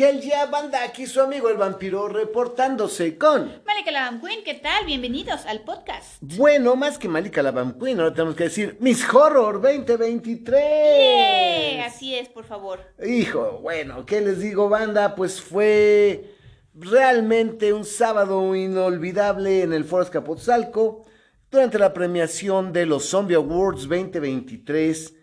Hell yeah, banda, aquí su amigo el vampiro reportándose con... Malika la Queen, ¿qué tal? Bienvenidos al podcast. Bueno, más que Malika la Queen, ahora tenemos que decir Miss Horror 2023. Yeah, así es, por favor. Hijo, bueno, ¿qué les digo, banda? Pues fue realmente un sábado inolvidable en el Foro Escapotzalco durante la premiación de los Zombie Awards 2023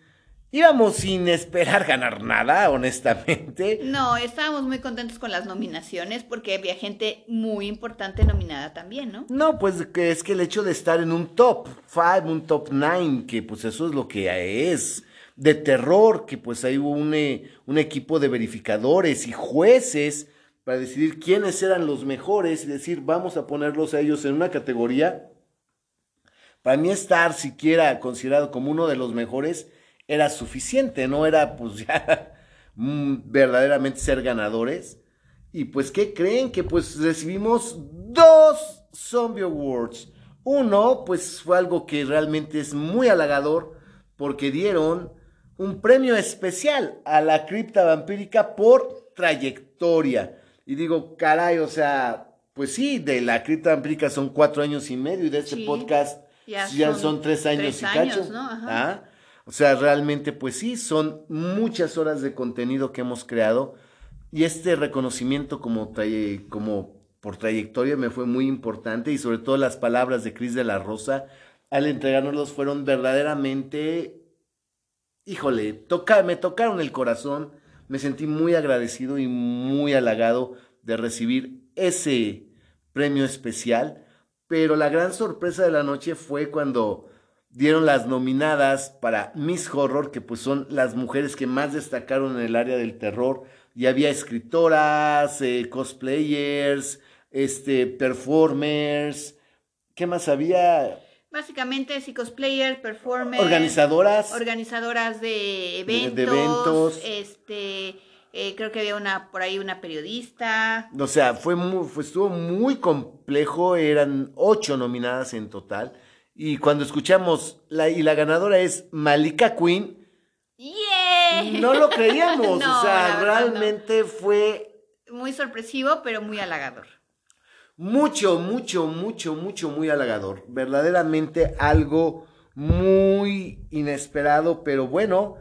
Íbamos sin esperar ganar nada, honestamente. No, estábamos muy contentos con las nominaciones porque había gente muy importante nominada también, ¿no? No, pues que es que el hecho de estar en un top 5, un top 9, que pues eso es lo que es, de terror, que pues ahí hubo un, eh, un equipo de verificadores y jueces para decidir quiénes eran los mejores y decir, vamos a ponerlos a ellos en una categoría. Para mí estar siquiera considerado como uno de los mejores era suficiente, no era pues ya mm, verdaderamente ser ganadores. Y pues, ¿qué creen? Que pues recibimos dos Zombie Awards. Uno, pues fue algo que realmente es muy halagador porque dieron un premio especial a la cripta vampírica por trayectoria. Y digo, caray, o sea, pues sí, de la cripta vampírica son cuatro años y medio y de este podcast ya, son, tres años y cacho. ¿no? ¿Ah? O sea, realmente, pues sí, son muchas horas de contenido que hemos creado y este reconocimiento como, como por trayectoria me fue muy importante y sobre todo las palabras de Cris de la Rosa al entregárnoslos fueron verdaderamente, híjole, toca, me tocaron el corazón, me sentí muy agradecido y muy halagado de recibir ese premio especial, pero la gran sorpresa de la noche fue cuando dieron las nominadas para Miss Horror, que pues son las mujeres que más destacaron en el área del terror. Y había escritoras, eh, cosplayers, este, performers. ¿Qué más había? Básicamente, sí, cosplayers, performers. Organizadoras. Organizadoras de eventos. De, eventos. Este, eh, creo que había una, por ahí una periodista. O sea, fue, muy, estuvo muy complejo. Eran ocho nominadas en total. Y cuando escuchamos la, y la ganadora es Malika Queen, no lo creíamos. o sea, realmente fue. Muy sorpresivo, pero muy halagador. Mucho, mucho, mucho, mucho, muy halagador. Verdaderamente algo muy inesperado, pero bueno.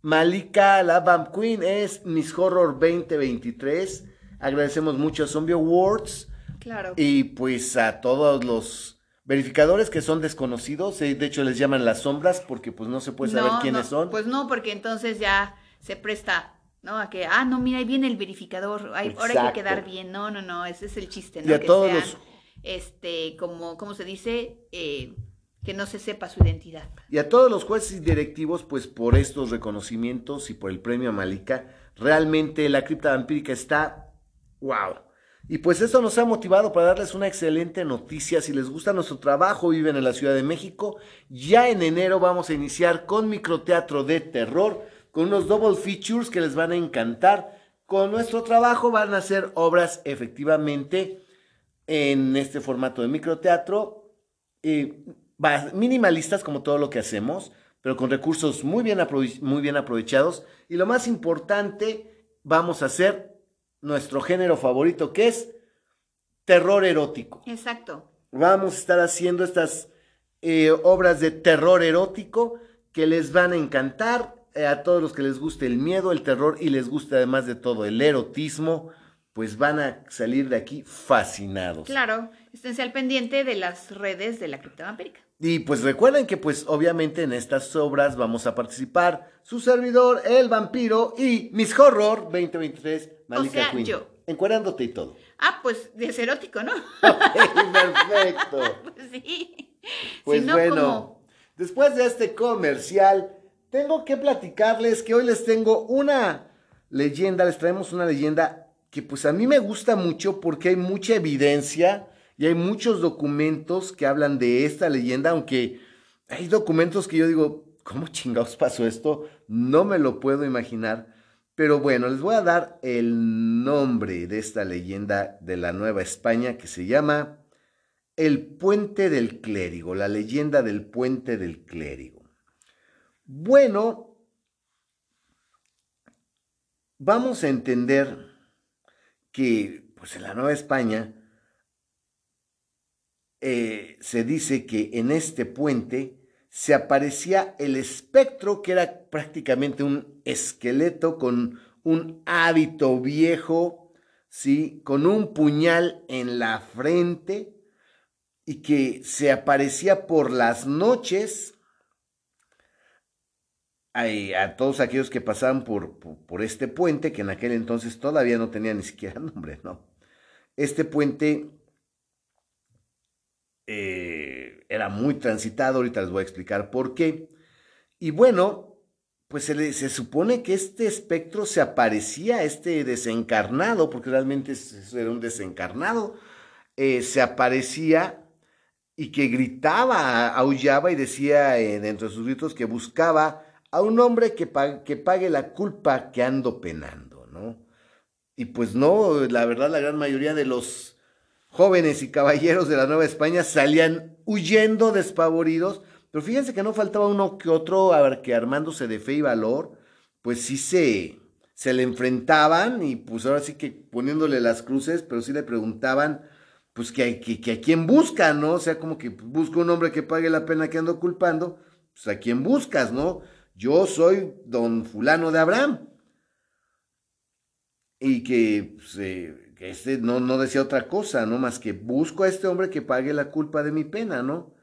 Malika, la Vamp Queen, es Miss Horror 2023. Agradecemos mucho a Zombie Awards. Claro. Y pues a todos los verificadores que son desconocidos, eh, de hecho les llaman las sombras porque pues no se puede saber quiénes son. Pues no, porque entonces ya se presta, ¿no? A que, ah, no, mira, ahí viene el verificador, ahora hay que quedar bien. No, no, no, ese es el chiste, ¿no? Y a todos los... este, como, ¿cómo se dice? Eh, que no se sepa su identidad. Y a todos los jueces y directivos, pues por estos reconocimientos y por el premio a Malika, realmente la cripta vampírica está, wow, y pues esto nos ha motivado para darles una excelente noticia. Si les gusta nuestro trabajo, viven en la Ciudad de México, ya en enero vamos a iniciar con microteatro de terror, con unos double features que les van a encantar. Con nuestro trabajo van a ser obras efectivamente en este formato de microteatro, eh, minimalistas como todo lo que hacemos, pero con recursos muy bien, muy bien aprovechados. Y lo más importante, vamos a hacer nuestro género favorito, que es terror erótico. Exacto. Vamos a estar haciendo estas eh, obras de terror erótico que les van a encantar eh, a todos los que les guste el miedo, el terror y les guste además de todo el erotismo, pues van a salir de aquí fascinados. Claro, esténse al pendiente de las redes de la criptovampírica. Y pues recuerden que pues obviamente en estas obras vamos a participar su servidor, el vampiro y Miss Horror 2023, Malika o sea, Yo. Encuadrándote y todo. Ah, pues es erótico, ¿no? perfecto. pues sí. Pues bueno, después de este comercial, tengo que platicarles que hoy les tengo una leyenda, les traemos una leyenda que pues a mí me gusta mucho porque hay mucha evidencia y hay muchos documentos que hablan de esta leyenda, aunque hay documentos que yo digo, ¿cómo chingados pasó esto? No me lo puedo imaginar. Pero bueno, les voy a dar el nombre de esta leyenda de la Nueva España que se llama El Puente del Clérigo, la leyenda del Puente del Clérigo. Bueno, vamos a entender que pues en la Nueva España eh, se dice que en este puente se aparecía el espectro, que era prácticamente un esqueleto con un hábito viejo, ¿sí? con un puñal en la frente y que se aparecía por las noches a, todos aquellos que pasaban por, por, este puente, que en aquel entonces todavía no tenía ni siquiera nombre, ¿no? Este puente eh, era muy transitado, ahorita les voy a explicar por qué. Y bueno, pues se, supone que este espectro se aparecía, este desencarnado, porque realmente era un desencarnado, eh, se aparecía y que gritaba, aullaba y decía eh, dentro de sus gritos que buscaba a un hombre que que pague la culpa que ando penando, ¿no? Y pues no, la verdad la gran mayoría de los jóvenes y caballeros de la Nueva España salían huyendo despavoridos, pero fíjense que no faltaba uno que otro, a ver, que armándose de fe y valor, pues sí se, se le enfrentaban y pues ahora sí que poniéndole las cruces, pero sí le preguntaban, pues que, que, que a quién busca, ¿no? O sea, como que busca un hombre que pague la pena que ando culpando, pues a quién buscas, ¿no? yo soy don fulano de Abraham. Y que, pues, eh, este no, no decía otra cosa, ¿no? Más que busco a este hombre que pague la culpa de mi pena, ¿no?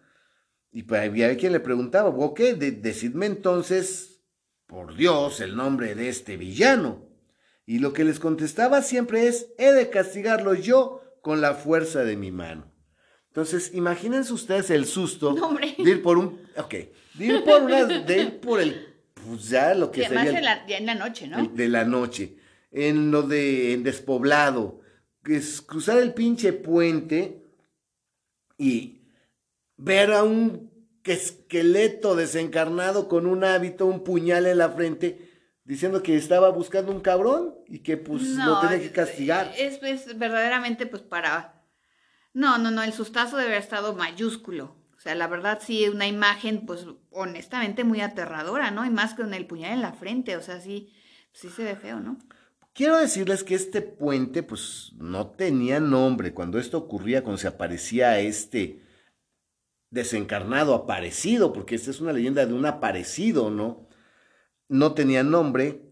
Y pues había quien le preguntaba, ok, decidme entonces, por Dios, el nombre de este villano. Y lo que les contestaba siempre es, he de castigarlo yo con la fuerza de mi mano. Entonces, imagínense ustedes el susto de ir por un, ok, de ir por una, de ir por el, pues ya lo que sería. en la, en la noche, ¿no? de la noche, en lo de en despoblado, es cruzar el pinche puente y ver a un esqueleto desencarnado con un hábito, un puñal en la frente, diciendo que estaba buscando un cabrón y que pues lo tenía que castigar. Es, es verdaderamente pues para no, no, no, el sustazo debe haber estado mayúsculo. O sea, la verdad sí, una imagen, pues honestamente muy aterradora, ¿no? Y más con el puñal en la frente, o sea, sí, sí se ve feo, ¿no? Quiero decirles que este puente, pues, no tenía nombre. Cuando esto ocurría, cuando se aparecía este desencarnado aparecido, porque esta es una leyenda de un aparecido, ¿no? No tenía nombre.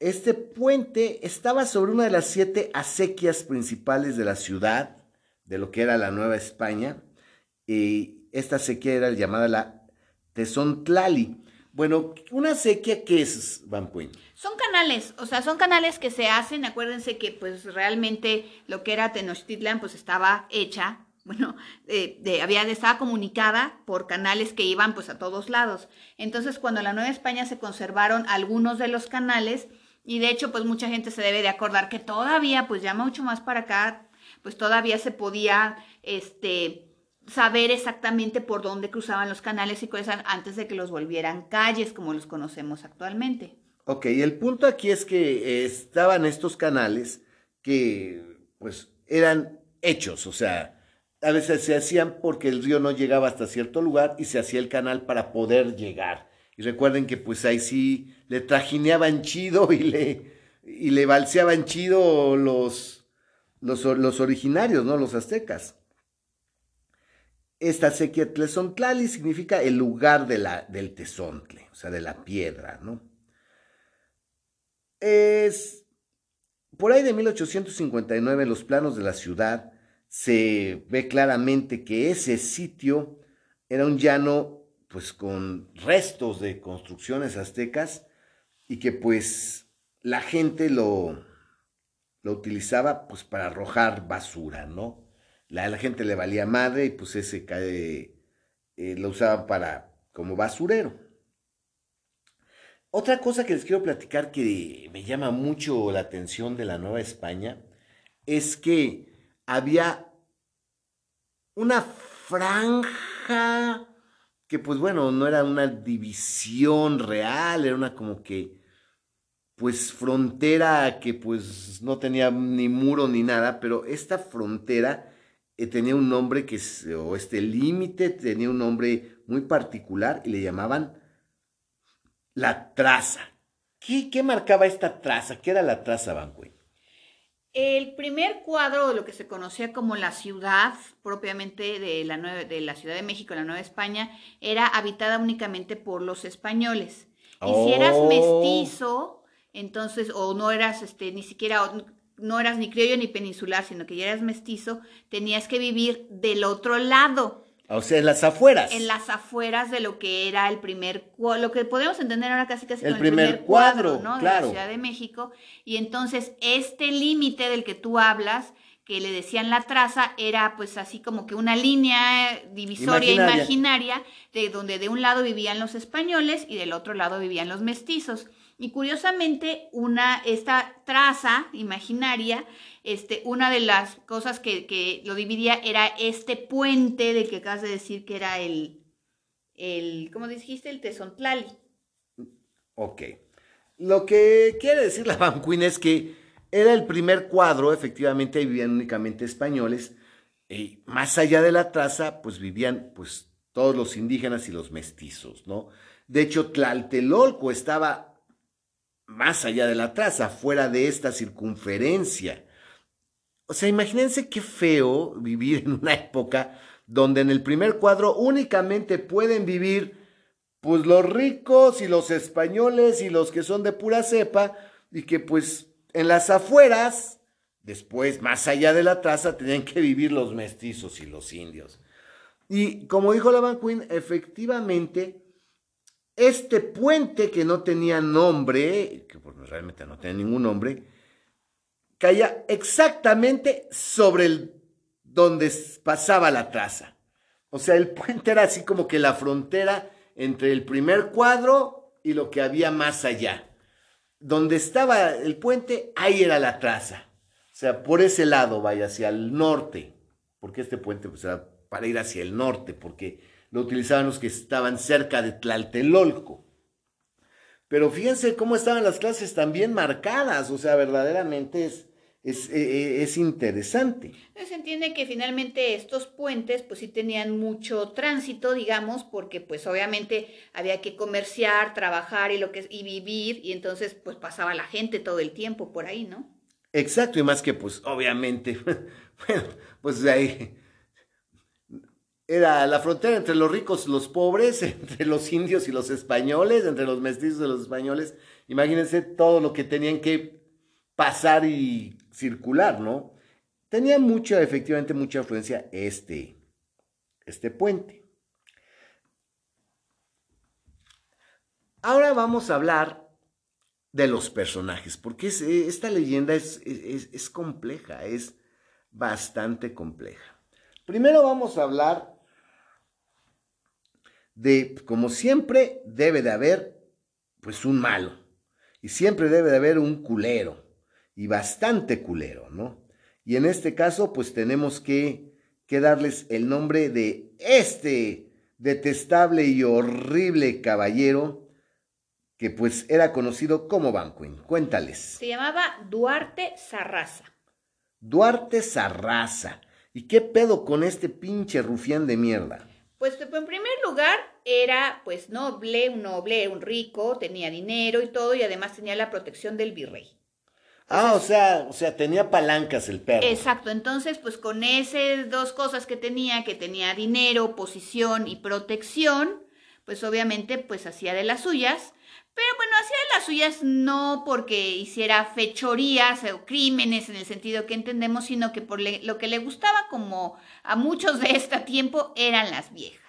Este puente estaba sobre una de las siete acequias principales de la ciudad de lo que era la Nueva España, y esta sequía era llamada la Tezontlali. Bueno, ¿una sequía qué es, Van Puyn? Son canales, o sea, son canales que se hacen, acuérdense que pues realmente lo que era Tenochtitlan pues estaba hecha, bueno, de, había, estaba comunicada por canales que iban pues a todos lados. Entonces, cuando la Nueva España se conservaron algunos de los canales, y de hecho pues mucha gente se debe de acordar que todavía pues ya mucho más para acá pues todavía se podía este, saber exactamente por dónde cruzaban los canales y cosas antes de que los volvieran calles como los conocemos actualmente. Ok, el punto aquí es que estaban estos canales que pues eran hechos, o sea, a veces se hacían porque el río no llegaba hasta cierto lugar y se hacía el canal para poder llegar. Y recuerden que pues ahí sí le trajineaban chido y le, y le balseaban chido los, los, originarios, ¿no? Los aztecas. Esta sequía Tlezontlali significa el lugar de la, del tezontle, o sea, de la piedra, ¿no? Es, por ahí de 1859, en los planos de la ciudad, se ve claramente que ese sitio era un llano, pues, con restos de construcciones aztecas y que, pues, la gente lo, lo utilizaba pues para arrojar basura, ¿no? La, gente le valía madre y pues ese eh, lo usaban para como basurero. Otra cosa que les quiero platicar que me llama mucho la atención de la Nueva España es que había una franja que pues bueno, no era una división real, era una como que pues frontera que pues no tenía ni muro ni nada, pero esta frontera eh, tenía un nombre que, o este límite tenía un nombre muy particular y le llamaban la traza. ¿Qué, qué marcaba esta traza? ¿Qué era la traza, Banque? El primer cuadro, lo que se conocía como la ciudad propiamente de la, de la Ciudad de México, la Nueva España, era habitada únicamente por los españoles. Y si eras Oh. mestizo, entonces, o no eras este, ni siquiera, no eras ni criollo ni peninsular, sino que ya eras mestizo, tenías que vivir del otro lado, O sea, en las afueras. en las afueras de lo que era el primer cuadro, lo que podemos entender ahora casi casi El como primer el primer cuadro, cuadro, ¿no? De la Ciudad de México. Y entonces este límite del que tú hablas, que le decían la traza, era pues así como que una línea divisoria Imaginaria. imaginaria, de donde de un lado vivían los españoles y del otro lado vivían los mestizos. Y curiosamente, una, esta traza imaginaria, este, una de las cosas que, que lo dividía era este puente del que acabas de decir que era el, el ¿cómo dijiste? El Tezontlali. Ok. Lo que quiere decir la Van es que era el primer cuadro, efectivamente vivían únicamente españoles, y más allá de la traza, pues vivían pues todos los indígenas y los mestizos, ¿no? De hecho, Tlaltelolco estaba más allá de la traza, fuera de esta circunferencia. O sea, imagínense qué feo vivir en una época donde en el primer cuadro únicamente pueden vivir pues los ricos y los españoles y los que son de pura cepa y que pues en las afueras, después más allá de la traza, tenían que vivir los mestizos y los indios. Y como dijo la Van Queen, efectivamente, este puente que no tenía nombre, que pues, realmente no tenía ningún nombre, caía exactamente sobre el donde pasaba la traza. O sea, el puente era así como que la frontera entre el primer cuadro y lo que había más allá. Donde estaba el puente, ahí era la traza. O sea, por ese lado, vaya, hacia el norte. Porque este puente pues, era para ir hacia el norte, porque lo utilizaban los que estaban cerca de Tlaltelolco. Pero fíjense cómo estaban las clases también marcadas, o sea, verdaderamente es, es, eh, es interesante. Se entiende que finalmente estos puentes pues sí tenían mucho tránsito, digamos, porque pues obviamente había que comerciar, trabajar y lo que y vivir y entonces pues pasaba la gente todo el tiempo por ahí, ¿no? Exacto, y más que pues obviamente, bueno, pues de ahí era la frontera entre los ricos y los pobres, entre los indios y los españoles, entre los mestizos y los españoles. Imagínense todo lo que tenían que pasar y circular, ¿no? Tenía mucha, efectivamente, mucha influencia este, este puente. Ahora vamos a hablar de los personajes, porque eh, esta leyenda es, es- es compleja, es bastante compleja. Primero vamos a hablar de, como siempre, debe de haber, pues, un malo. Y siempre debe de haber un culero. Y bastante culero, ¿no? Y en este caso, pues, tenemos que, que darles el nombre de este detestable y horrible caballero que, pues, era conocido como Banquin. Cuéntales. Se llamaba Duarte Sarraza. Duarte Sarraza. ¿Y qué pedo con este pinche rufián de mierda? Pues en primer lugar era pues noble, un noble, un rico, tenía dinero y todo y además tenía la protección del virrey. Ah, o sea, o sea, tenía palancas el perro. Exacto, entonces pues con esas dos cosas que tenía, que tenía dinero, posición y protección, pues obviamente pues hacía de las suyas, pero bueno, hacía las suyas no porque hiciera fechorías o crímenes en el sentido que entendemos, sino que por lo que le gustaba como a muchos de este tiempo eran las viejas.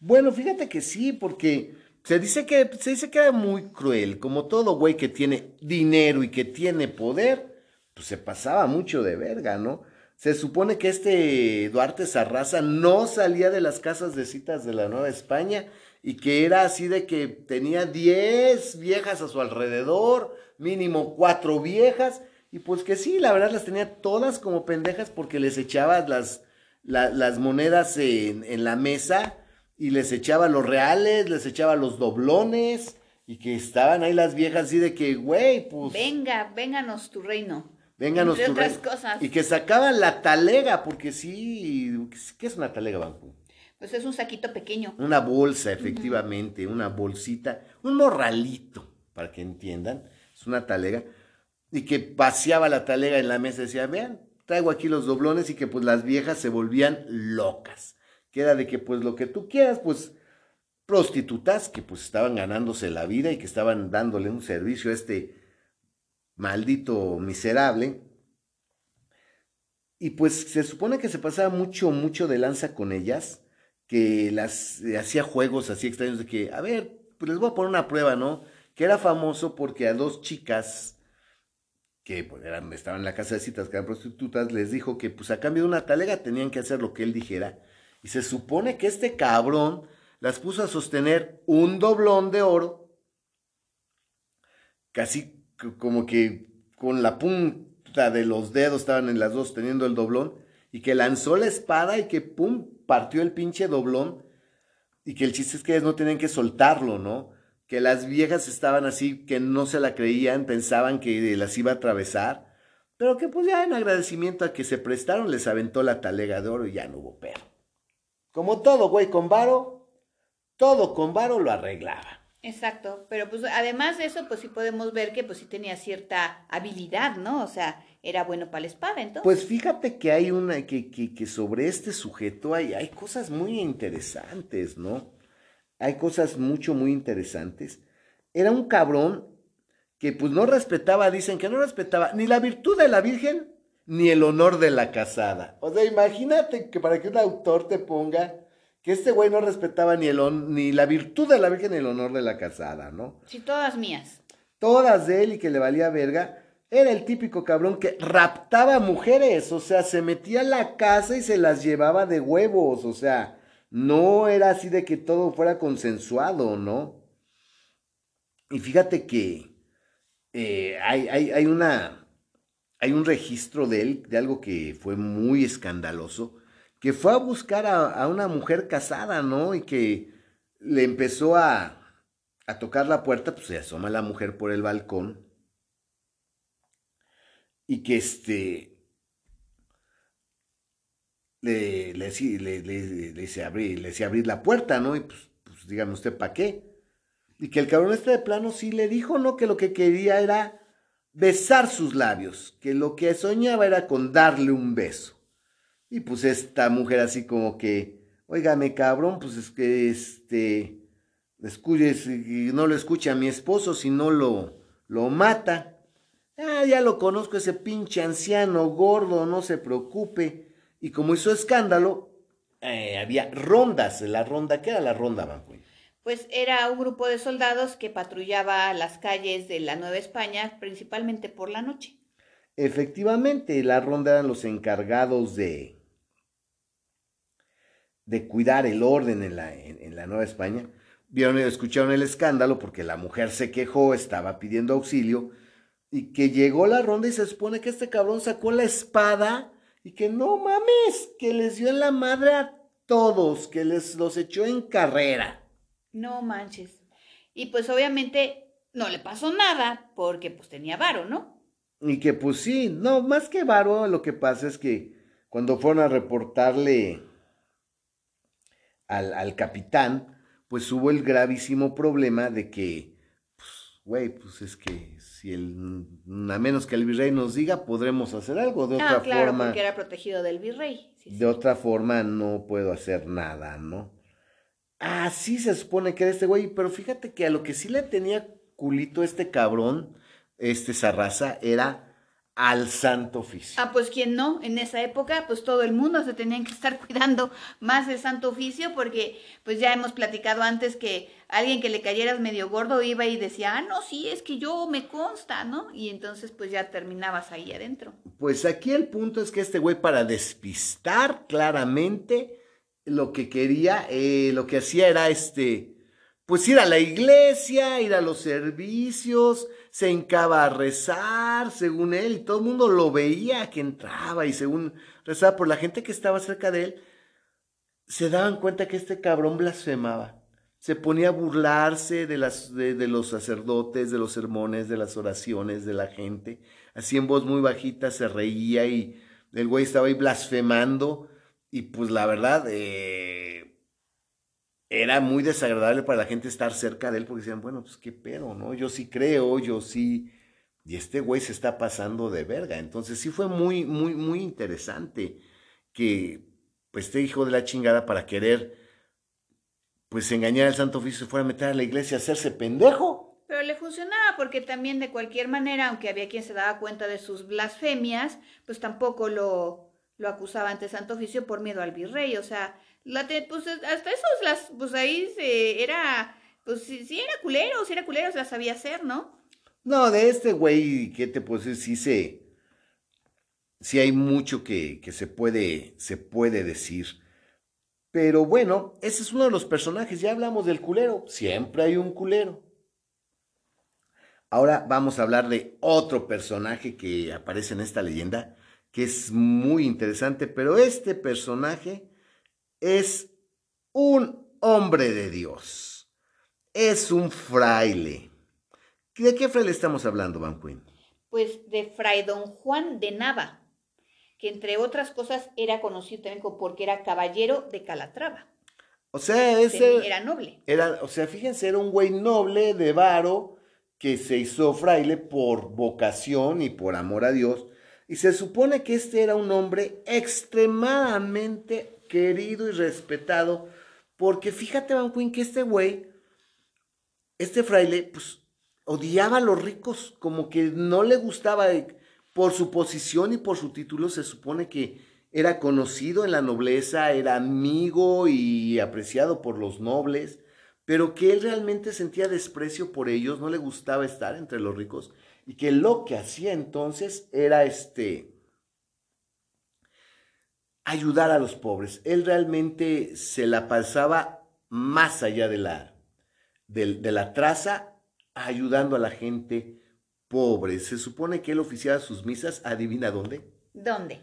Bueno, fíjate que sí, porque se dice que, se dice que era muy cruel, como todo güey que tiene dinero y que tiene poder, pues se pasaba mucho de verga, ¿no? Se supone que este Duarte Sarraza no salía de las casas de citas de la Nueva España y que era así de que tenía 10 viejas a su alrededor, mínimo cuatro viejas, y pues que sí, la verdad las tenía todas como pendejas porque les echaba las, la- las monedas en, en la mesa y les echaba los reales, les echaba los doblones y que estaban ahí las viejas así de que, güey, pues... Venga, vénganos tu reino. Vénganos Entre tu otras rey. cosas. Y que sacaban la talega, porque sí, ¿qué es una talega, Banco? Pues es un saquito pequeño. Una bolsa, efectivamente, una bolsita, un morralito, para que entiendan, es una talega. y que paseaba la talega en la mesa y decía, vean, traigo aquí los doblones y que pues las viejas se volvían locas. Que era de que pues lo que tú quieras, pues prostitutas que pues estaban ganándose la vida y que estaban dándole un servicio a este maldito miserable. Y pues se supone que se pasaba mucho, mucho de lanza con ellas, que las eh, hacía juegos así extraños de que, a ver, pues les voy a poner una prueba, ¿no? Que era famoso porque a dos chicas que pues, eran, estaban en la casa de citas, que eran prostitutas, les dijo que pues a cambio de una talega tenían que hacer lo que él dijera. Y se supone que este cabrón las puso a sostener un doblón de oro, casi como que con la punta de los dedos estaban en las dos teniendo el doblón, y que lanzó la espada y que pum, partió el pinche doblón, y que el chiste es que ellos no tenían que soltarlo, ¿no? que las viejas estaban así, que no se la creían, pensaban que las iba a atravesar, pero que pues ya en agradecimiento a que se prestaron les aventó la talega de oro y ya no hubo perro. Como todo, güey, con varo, todo con varo lo arreglaba. Exacto, pero pues además de eso, pues sí podemos ver que pues sí tenía cierta habilidad, ¿no? O sea, era bueno para la espada, entonces. Pues fíjate que hay una, que, que, que sobre este sujeto hay, hay cosas muy interesantes, ¿no? hay cosas mucho, muy interesantes. Era un cabrón que pues no respetaba, dicen que no respetaba ni la virtud de la Virgen ni el honor de la casada. O sea, imagínate que para que un autor te ponga que este güey no respetaba ni, el, ni la virtud de la Virgen ni el honor de la casada, ¿no? Sí, todas mías. Todas de él y que le valía verga. Era el típico cabrón que raptaba mujeres, o sea, se metía a la casa y se las llevaba de huevos, o sea, no era así de que todo fuera consensuado, ¿no? Y fíjate que eh, hay, hay, una, hay un registro de él, de algo que fue muy escandaloso, que fue a buscar a, una mujer casada, ¿no? Y que le empezó a, a tocar la puerta, pues se asoma la mujer por el balcón. Y que este, le, le, le, le abrir, le abrir la puerta, ¿no? Y pues, pues dígame usted, ¿para qué? Y que el cabrón este de plano sí le dijo, ¿no? Que lo que quería era besar sus labios, que lo que soñaba era con darle un beso. Y pues esta mujer así como que, óigame cabrón, pues es que este, escuche, no lo escucha a mi esposo, si no lo, lo mata. Ah, ya lo conozco, ese pinche anciano gordo, no se preocupe. Y como hizo escándalo, eh, había rondas. La ronda, ¿qué era la ronda, Banco? Pues era un grupo de soldados que patrullaba las calles de la Nueva España, principalmente por la noche. Efectivamente, la ronda eran los encargados de, de cuidar el orden en la, en, la Nueva España. Vieron y escucharon el escándalo porque la mujer se quejó, estaba pidiendo auxilio, y que llegó la ronda y se supone que este cabrón sacó la espada y que no mames, que les dio en la madre a todos, que les los echó en carrera. No manches. Y pues obviamente no le pasó nada porque pues tenía varo, ¿no? Y que pues sí, no, más que varo, lo que pasa es que cuando fueron a reportarle al, al capitán, pues hubo el gravísimo problema de que, güey, pues es que si el, a menos que el virrey nos diga, podremos hacer algo. De ah, otra claro, forma. porque era protegido del virrey. de otra forma, no puedo hacer nada, ¿no? Así se supone que era este güey, pero fíjate que a lo que sí le tenía culito este cabrón, este Sarraza, era al santo oficio. Ah, pues quién no, en esa época pues todo el mundo se tenía que estar cuidando más del santo oficio porque pues ya hemos platicado antes que alguien que le cayeras medio gordo iba y decía, ah, no, sí, es que yo me consta, ¿no? Y entonces pues ya terminabas ahí adentro. Pues aquí el punto es que este güey para despistar claramente lo que quería, eh, lo que hacía era este, pues ir a la iglesia, ir a los servicios, se hincaba a rezar, según él, y todo el mundo lo veía que entraba y según rezaba por la gente que estaba cerca de él, se daban cuenta que este cabrón blasfemaba. Se ponía a burlarse de, las, de los sacerdotes, de los sermones, de las oraciones de la gente. Así en voz muy bajita se reía y el güey estaba ahí blasfemando. Y pues la verdad, eh, era muy desagradable para la gente estar cerca de él porque decían, bueno, pues qué pedo, ¿no? Yo sí creo, yo sí, y este güey se está pasando de verga. Entonces sí fue muy, muy, muy interesante que pues este hijo de la chingada para querer pues engañar al Santo Oficio se fuera a meter a la iglesia a hacerse pendejo. Pero le funcionaba porque también de cualquier manera, aunque había quien se daba cuenta de sus blasfemias, pues tampoco lo, lo acusaba ante Santo Oficio por miedo al virrey. O sea, pues hasta eso, las, pues ahí se, era, pues si, era culero, si era culero, se la sabía hacer, ¿no? No, de este güey, ¿qué te puedo decir? Sí se. Sí hay mucho que, que se, puede, se puede decir. Pero bueno, ese es uno de los personajes. Ya hablamos del culero. Siempre hay un culero. Ahora vamos a hablar de otro personaje que aparece en esta leyenda, que es muy interesante, pero este personaje es un hombre de Dios. Es un fraile. ¿De qué fraile estamos hablando, Van Queen? Pues de Fray Don Juan de Nava, que entre otras cosas era conocido también porque era caballero de Calatrava. O sea, ese era noble. Era, o sea, fíjense, era un güey noble de varo que se hizo fraile por vocación y por amor a Dios. Y se supone que este era un hombre extremadamente querido y respetado, porque fíjate, Van Queen, que este güey, este fraile, pues odiaba a los ricos, como que no le gustaba, eh, por su posición y por su título, se supone que era conocido en la nobleza, era amigo y apreciado por los nobles, pero que él realmente sentía desprecio por ellos, no le gustaba estar entre los ricos, y que lo que hacía entonces era este ayudar a los pobres. Él realmente se la pasaba más allá de la, de, de la traza ayudando a la gente pobre. Se supone que él oficiaba sus misas, adivina dónde. ¿Dónde?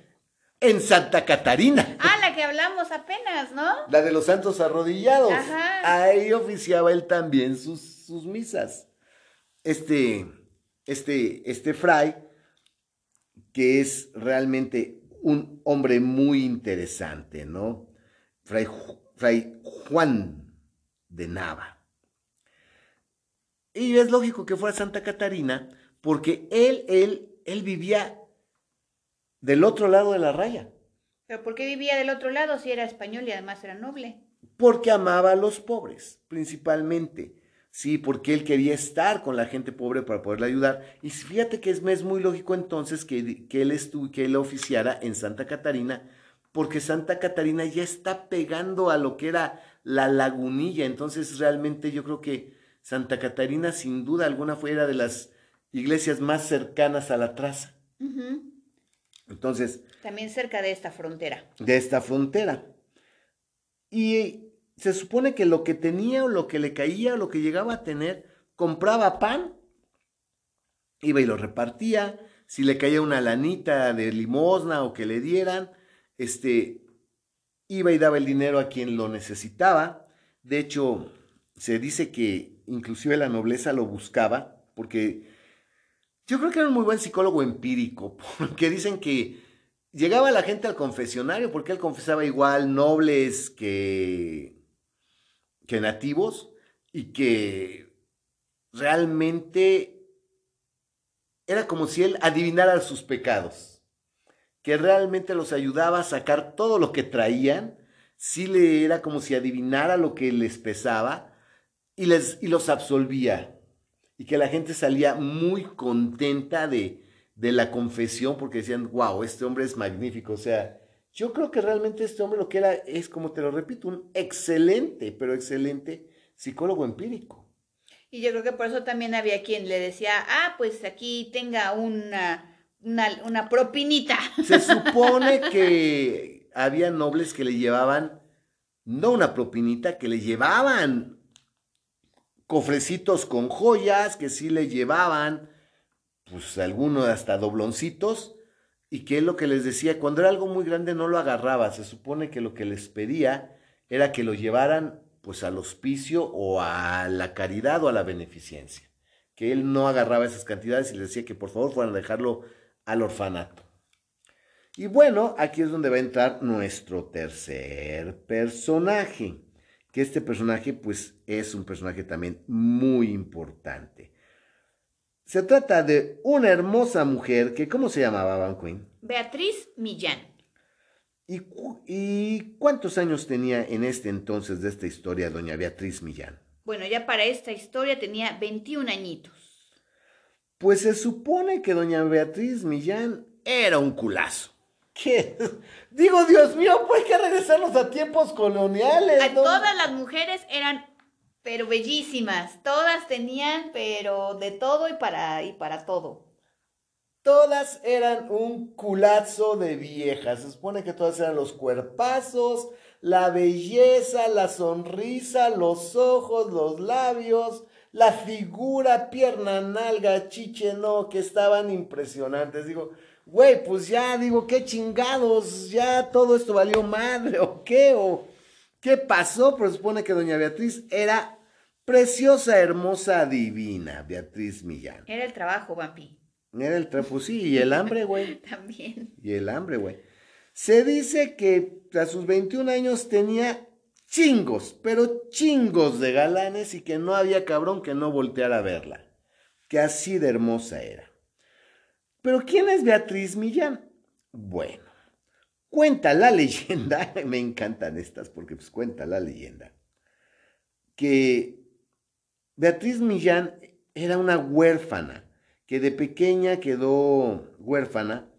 En Santa Catarina. Ah, la que hablamos apenas, ¿no? La de los santos arrodillados. Ajá. Ahí oficiaba él también sus, sus misas. Este, este, este fray, que es realmente un hombre muy interesante, ¿no? Fray, fray Juan de Nava. Y es lógico que fuera Santa Catarina, porque él, él, él vivía del otro lado de la raya. ¿Pero por qué vivía del otro lado si era español y además era noble? Porque amaba a los pobres, principalmente. Sí, porque él quería estar con la gente pobre para poderle ayudar. Y fíjate que es, es muy lógico entonces que, que él estuvo, que él oficiara en Santa Catarina, porque Santa Catarina ya está pegando a lo que era la lagunilla. Entonces realmente yo creo que Santa Catarina sin duda alguna fue de las iglesias más cercanas a la traza. Entonces... También cerca de esta frontera. De esta frontera. Y se supone que lo que tenía o lo que le caía o lo que llegaba a tener, compraba pan, iba y lo repartía, si le caía una lanita de limosna o que le dieran, este, iba y daba el dinero a quien lo necesitaba. De hecho, se dice que inclusive la nobleza lo buscaba, porque yo creo que era un muy buen psicólogo empírico, porque dicen que llegaba la gente al confesionario, porque él confesaba igual nobles que, que y que realmente era como si él adivinara sus pecados, que realmente los ayudaba a sacar todo lo que traían, sí le era como si adivinara lo que les pesaba, y, les, y los absolvía. Y que la gente salía muy contenta de, de la confesión porque decían, wow, este hombre es magnífico. O sea, yo creo que realmente este hombre lo que era es, como te lo repito, un excelente, pero excelente psicólogo empírico. Y yo creo que por eso también había quien le decía, ah, pues aquí tenga una, una, una propinita. Se supone que había nobles que le llevaban, no una propinita, que le llevaban cofrecitos con joyas que sí le llevaban, pues algunos hasta dobloncitos, y que es lo que les decía, cuando era algo muy grande no lo agarraba, se supone que lo que les pedía era que lo llevaran pues al hospicio o a la caridad o a la beneficencia, que él no agarraba esas cantidades y les decía que por favor fueran a dejarlo al orfanato. Y bueno, aquí es donde va a entrar nuestro tercer personaje que este personaje pues es un personaje también muy importante. Se trata de una hermosa mujer que, ¿cómo se llamaba Van Queen? Beatriz Millán. ¿Y, cu- y cuántos años tenía en este entonces de esta historia doña Beatriz Millán? Bueno, ya para esta historia tenía 21 añitos. Pues se supone que doña Beatriz Millán era un culazo. ¿Qué? Digo, Dios mío, pues hay que regresarnos a tiempos coloniales. A ¿no? todas las mujeres eran, pero bellísimas. Todas tenían, pero de todo y para, y para todo. Todas eran un culazo de viejas. Se supone que todas eran los cuerpazos, la belleza, la sonrisa, los ojos, los labios, la figura, pierna, nalga, chiche, no, que estaban impresionantes. Digo, güey, pues ya, digo, qué chingados, ya todo esto valió madre, o qué, o qué pasó. Se supone que doña Beatriz era preciosa, hermosa, divina, Beatriz Millán. Era el trabajo, Vampi. Era el trapo, sí, y el hambre, güey. También. Y el hambre, güey. Se dice que a sus 21 años tenía chingos, pero chingos de galanes y que no había cabrón que no volteara a verla. Que así de hermosa era. Pero ¿quién es Beatriz Millán? Bueno, cuenta la leyenda, me encantan estas porque pues cuenta la leyenda, que Beatriz Millán era una huérfana que de pequeña quedó huérfana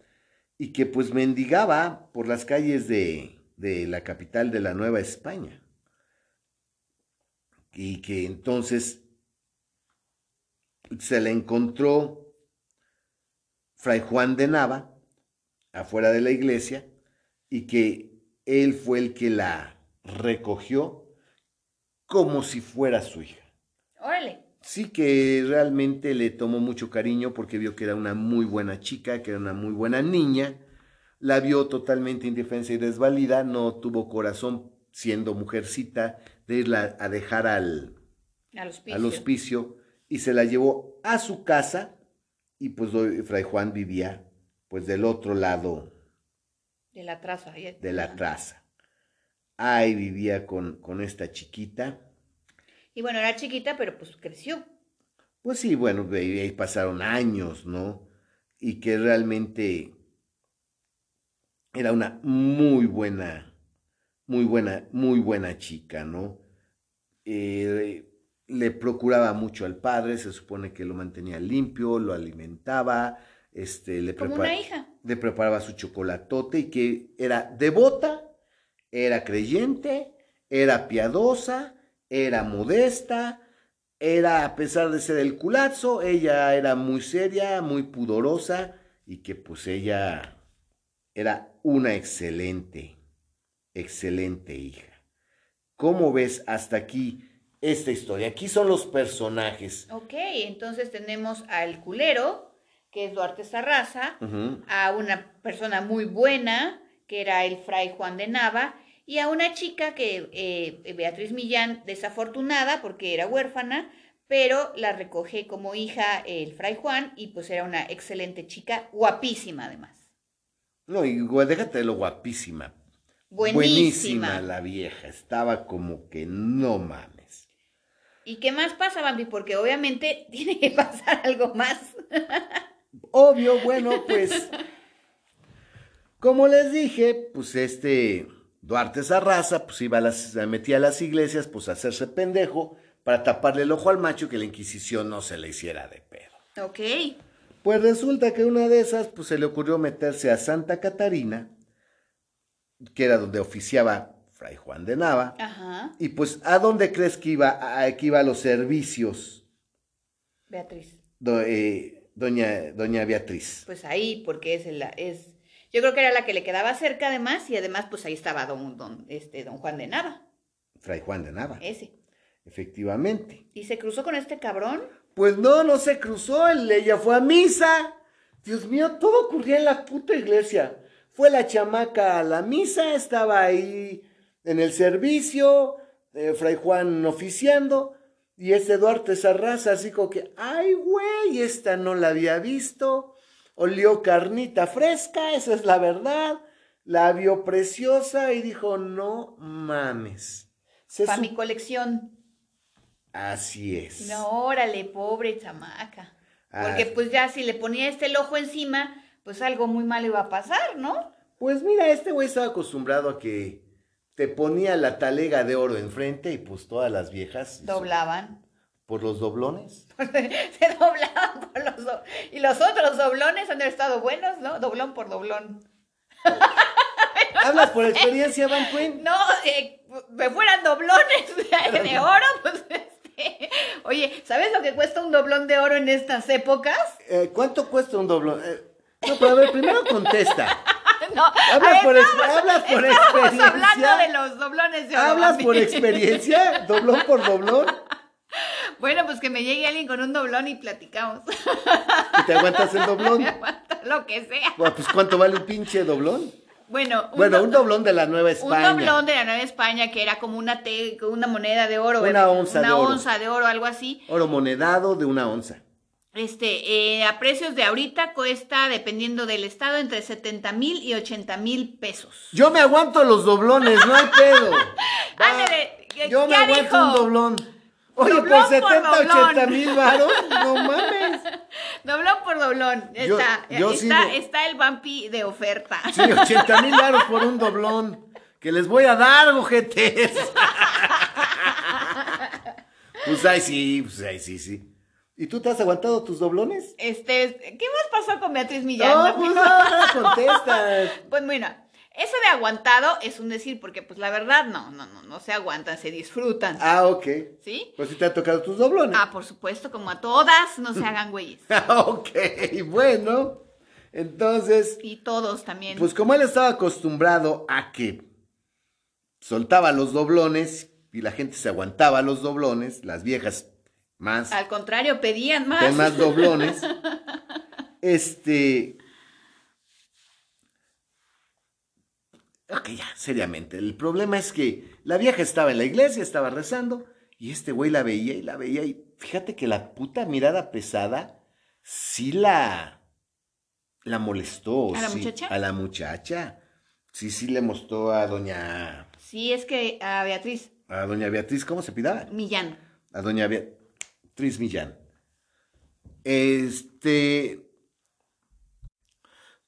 y que pues mendigaba por las calles de, de la capital de la Nueva España. Y que entonces se la encontró Fray Juan de Nava afuera de la iglesia y que él fue el que la recogió como si fuera su hija. Órale. Sí que realmente le tomó mucho cariño porque vio que era una muy buena chica, que era una muy buena niña. La vio totalmente indefensa y desvalida, no tuvo corazón siendo mujercita de irla a dejar al, Al hospicio. al hospicio y se la llevó a su casa y pues Fray Juan vivía pues del otro lado De la traza. de la traza. Ahí vivía con, con esta chiquita. Y bueno, era chiquita, pero pues creció. Pues sí, bueno, ahí pasaron años, ¿no? Y que realmente era una muy buena, muy buena, muy buena chica, ¿no? Eh, le procuraba mucho al padre, se supone que lo mantenía limpio, lo alimentaba, este, le, Como prepara- una hija. le preparaba su chocolatote y que era devota, era creyente, era piadosa, era modesta, era, a pesar de ser el culazo, ella era muy seria, muy pudorosa y que pues ella era una excelente, excelente hija. ¿Cómo ves hasta aquí esta historia? Aquí son los personajes. Ok, entonces tenemos al culero, que es Duarte Sarraza, a una persona muy buena, que era el fray Juan de Nava, y a una chica que, eh, Beatriz Millán, desafortunada porque era huérfana, pero la recoge como hija el fray Juan y pues era una excelente chica, guapísima además. No, y déjate de lo guapísima. Buenísima. la vieja. Estaba como que no mames. ¿Y qué más pasa, Bambi? Porque obviamente tiene que pasar algo más. Obvio, bueno, pues. Como les dije, pues este Duarte Sarraza, pues iba a las, metía a las iglesias, pues a hacerse pendejo, para taparle el ojo al macho que la Inquisición no se le hiciera de pedo. Ok. Pues resulta que una de esas, pues se le ocurrió meterse a Santa Catarina, que era donde oficiaba Fray Juan de Nava, Ajá. y pues ¿a dónde crees que iba, a, que iba a los servicios Beatriz. do- eh, doña, doña Beatriz? Pues ahí, porque es la, es, yo creo que era la que le quedaba cerca además, y además, pues ahí estaba don, don, este, don Juan de Nava, Fray Juan de Nava, ese. efectivamente. Y se cruzó con este cabrón. Pues no, no se cruzó, él- ella fue a misa. Dios mío, todo ocurría en la puta iglesia. Fue la chamaca a la misa, estaba ahí en el servicio, eh, Fray Juan oficiando, y ese Duarte Sarraza así como que, ay güey, esta no la había visto, olió carnita fresca, esa es la verdad, la vio preciosa y dijo, no mames. Para mi colección. Así es. No, órale, pobre chamaca. Ah, Porque pues ya si le ponía este el ojo encima, pues algo muy mal iba a pasar, ¿no? Pues mira, este güey estaba acostumbrado a que te ponía la talega de oro enfrente y pues todas las viejas. Doblaban. Por los doblones. Se doblaban por los do- Y los otros doblones han estado buenos, ¿no? Doblón por doblón. ¿Hablas por experiencia, Van Queen? No, eh, me fueran doblones de, de oro, pues este. Oye, ¿sabes lo que cuesta un doblón de oro en estas épocas? Eh, ¿Cuánto cuesta un doblón? Eh, no, pero a ver, primero contesta. No, ¿Hablas por, estábamos- hablas por experiencia? hablando de los doblones de oro. ¿Hablas por experiencia? ¿Doblón por doblón? Bueno, pues que me llegue alguien con un doblón y platicamos. ¿Y te aguantas el doblón? lo que sea. Bueno, pues ¿cuánto vale un pinche doblón? Bueno, un, Bueno, do- un doblón de la Nueva un España. doblón de la Nueva España que era como una, te- una moneda de oro. Una onza una de oro. onza de oro, algo así. Oro monedado de una onza. Este, eh, a precios de ahorita cuesta, dependiendo del estado, entre 70 mil y 80 mil pesos. Yo me aguanto los doblones, no hay pedo. Va, Ándale, ¿qué- Yo me aguanto dijo? un doblón. Oye, Doblón por por 70, doblón. 80 mil varos, no mames. Doblón por doblón. Está, yo está, sigo. está el vampi de oferta. Sí, 80 mil varos por un doblón. Que les voy a dar, ojetes. Pues ahí sí, pues ahí sí, sí. ¿Y tú te has aguantado tus doblones? Este, ¿qué más pasó con Beatriz Millán? No, pues ahora contesta. Pues mira, eso de aguantado es un decir, porque pues la verdad no, no, no, no se aguantan, se disfrutan. Ah, ok. ¿Sí? Pues si te han tocado tus doblones. Ah, por supuesto, como a todas, no se hagan güeyes. ok, bueno. Entonces, Y todos también. pues como él estaba acostumbrado a que soltaba los doblones y la gente se aguantaba los doblones, las viejas más, Al contrario, pedían más. más doblones, este... Ok, ya, seriamente. El problema es que la vieja estaba en la iglesia, estaba rezando, y este güey la veía y la veía, y fíjate que la puta mirada pesada sí la, la molestó. ¿A la sí, muchacha? A la muchacha. Sí, sí le mostró a doña, Sí, es que a Beatriz a doña Beatriz, ¿cómo se pidaba? Millán. a doña Beatriz Millán. Este,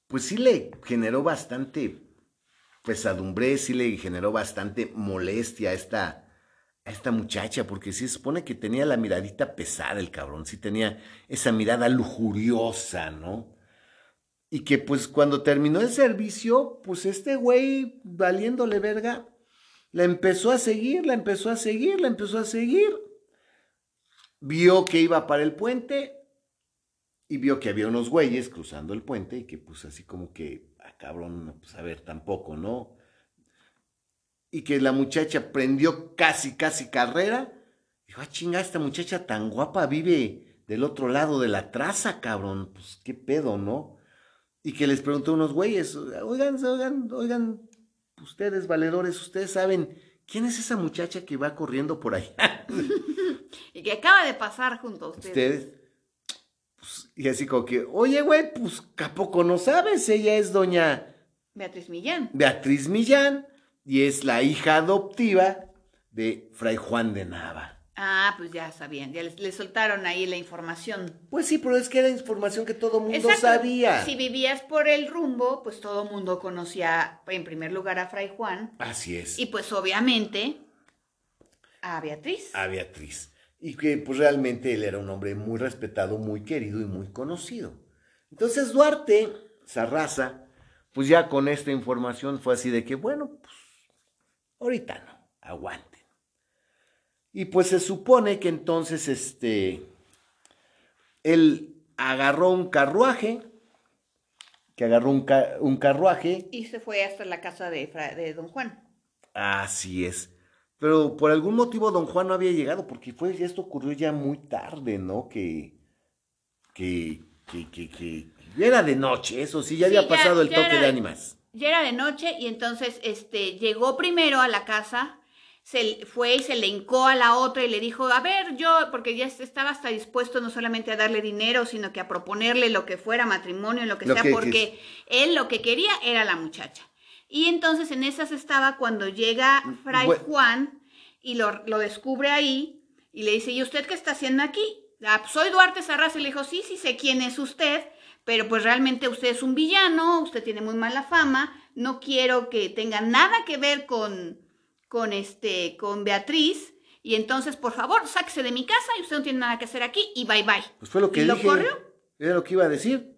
pues sí le generó bastante pesadumbre, sí le generó bastante molestia a esta, a esta muchacha, porque sí se supone que tenía la miradita pesada el cabrón, sí tenía esa mirada lujuriosa, ¿no? Y que pues cuando terminó el servicio, pues este güey, valiéndole verga, la empezó a seguir, la empezó a seguir, la empezó a seguir vio que iba para el puente y vio que había unos güeyes cruzando el puente y que pues así como que, ah, cabrón, pues a ver, tampoco, ¿no? Y que la muchacha prendió casi, casi carrera. Dijo, ah, chinga, esta muchacha tan guapa vive del otro lado de la traza, cabrón. Pues qué pedo, ¿no? Y que les preguntó a unos güeyes, oigan, oigan, oigan, ustedes valedores, ustedes saben, ¿quién es esa muchacha que va corriendo por allá? Y que acaba de pasar junto a ustedes. ustedes. Pues, y así como que, oye, güey, pues ¿a poco no sabes? Ella es doña Beatriz Millán. Beatriz Millán y es la hija adoptiva de Fray Juan de Nava. Ah, pues ya sabían, ya les soltaron ahí la información. Pues sí, pero es que era información que todo mundo Exacto. sabía. Si vivías por el rumbo, pues todo mundo conocía en primer lugar a Fray Juan Así es. y pues obviamente a Beatriz. a Beatriz. Y que pues realmente él era un hombre muy respetado, muy querido y muy conocido. Entonces Duarte, esa raza, pues ya con esta información fue así de que, bueno, pues ahorita no, aguanten. Y pues se supone que entonces este, él agarró un carruaje, que agarró un, ca- un carruaje Y se fue hasta la casa de, Fra- de Don Juan. Así es. Pero por algún motivo don Juan no había llegado, porque fue, esto ocurrió ya muy tarde, ¿no? Que, que, que, que, que ya era de noche, eso sí, ya Sí, había ya- pasado el ya toque era- de ánimas. Ya era de noche y entonces este llegó primero a la casa, se fue y se le hincó a la otra y le dijo, a ver, yo, porque ya estaba hasta dispuesto no solamente a darle dinero, sino que a proponerle lo que fuera matrimonio, lo que Lo sea, que porque él lo que quería era la muchacha. Y entonces en esas estaba cuando llega Fray Bueno. Juan y lo, lo descubre ahí y le dice, ¿y usted qué está haciendo aquí? Ah, pues, soy Duarte Sarraz y le dijo, sí, sí sé quién es usted, pero pues realmente usted es un villano, usted tiene muy mala fama, no quiero que tenga nada que ver con, con, este, con Beatriz, y entonces, por favor, sáquese de mi casa y usted no tiene nada que hacer aquí y bye bye. Pues fue lo que ¿Y dije. lo corrió? Era lo que iba a decir.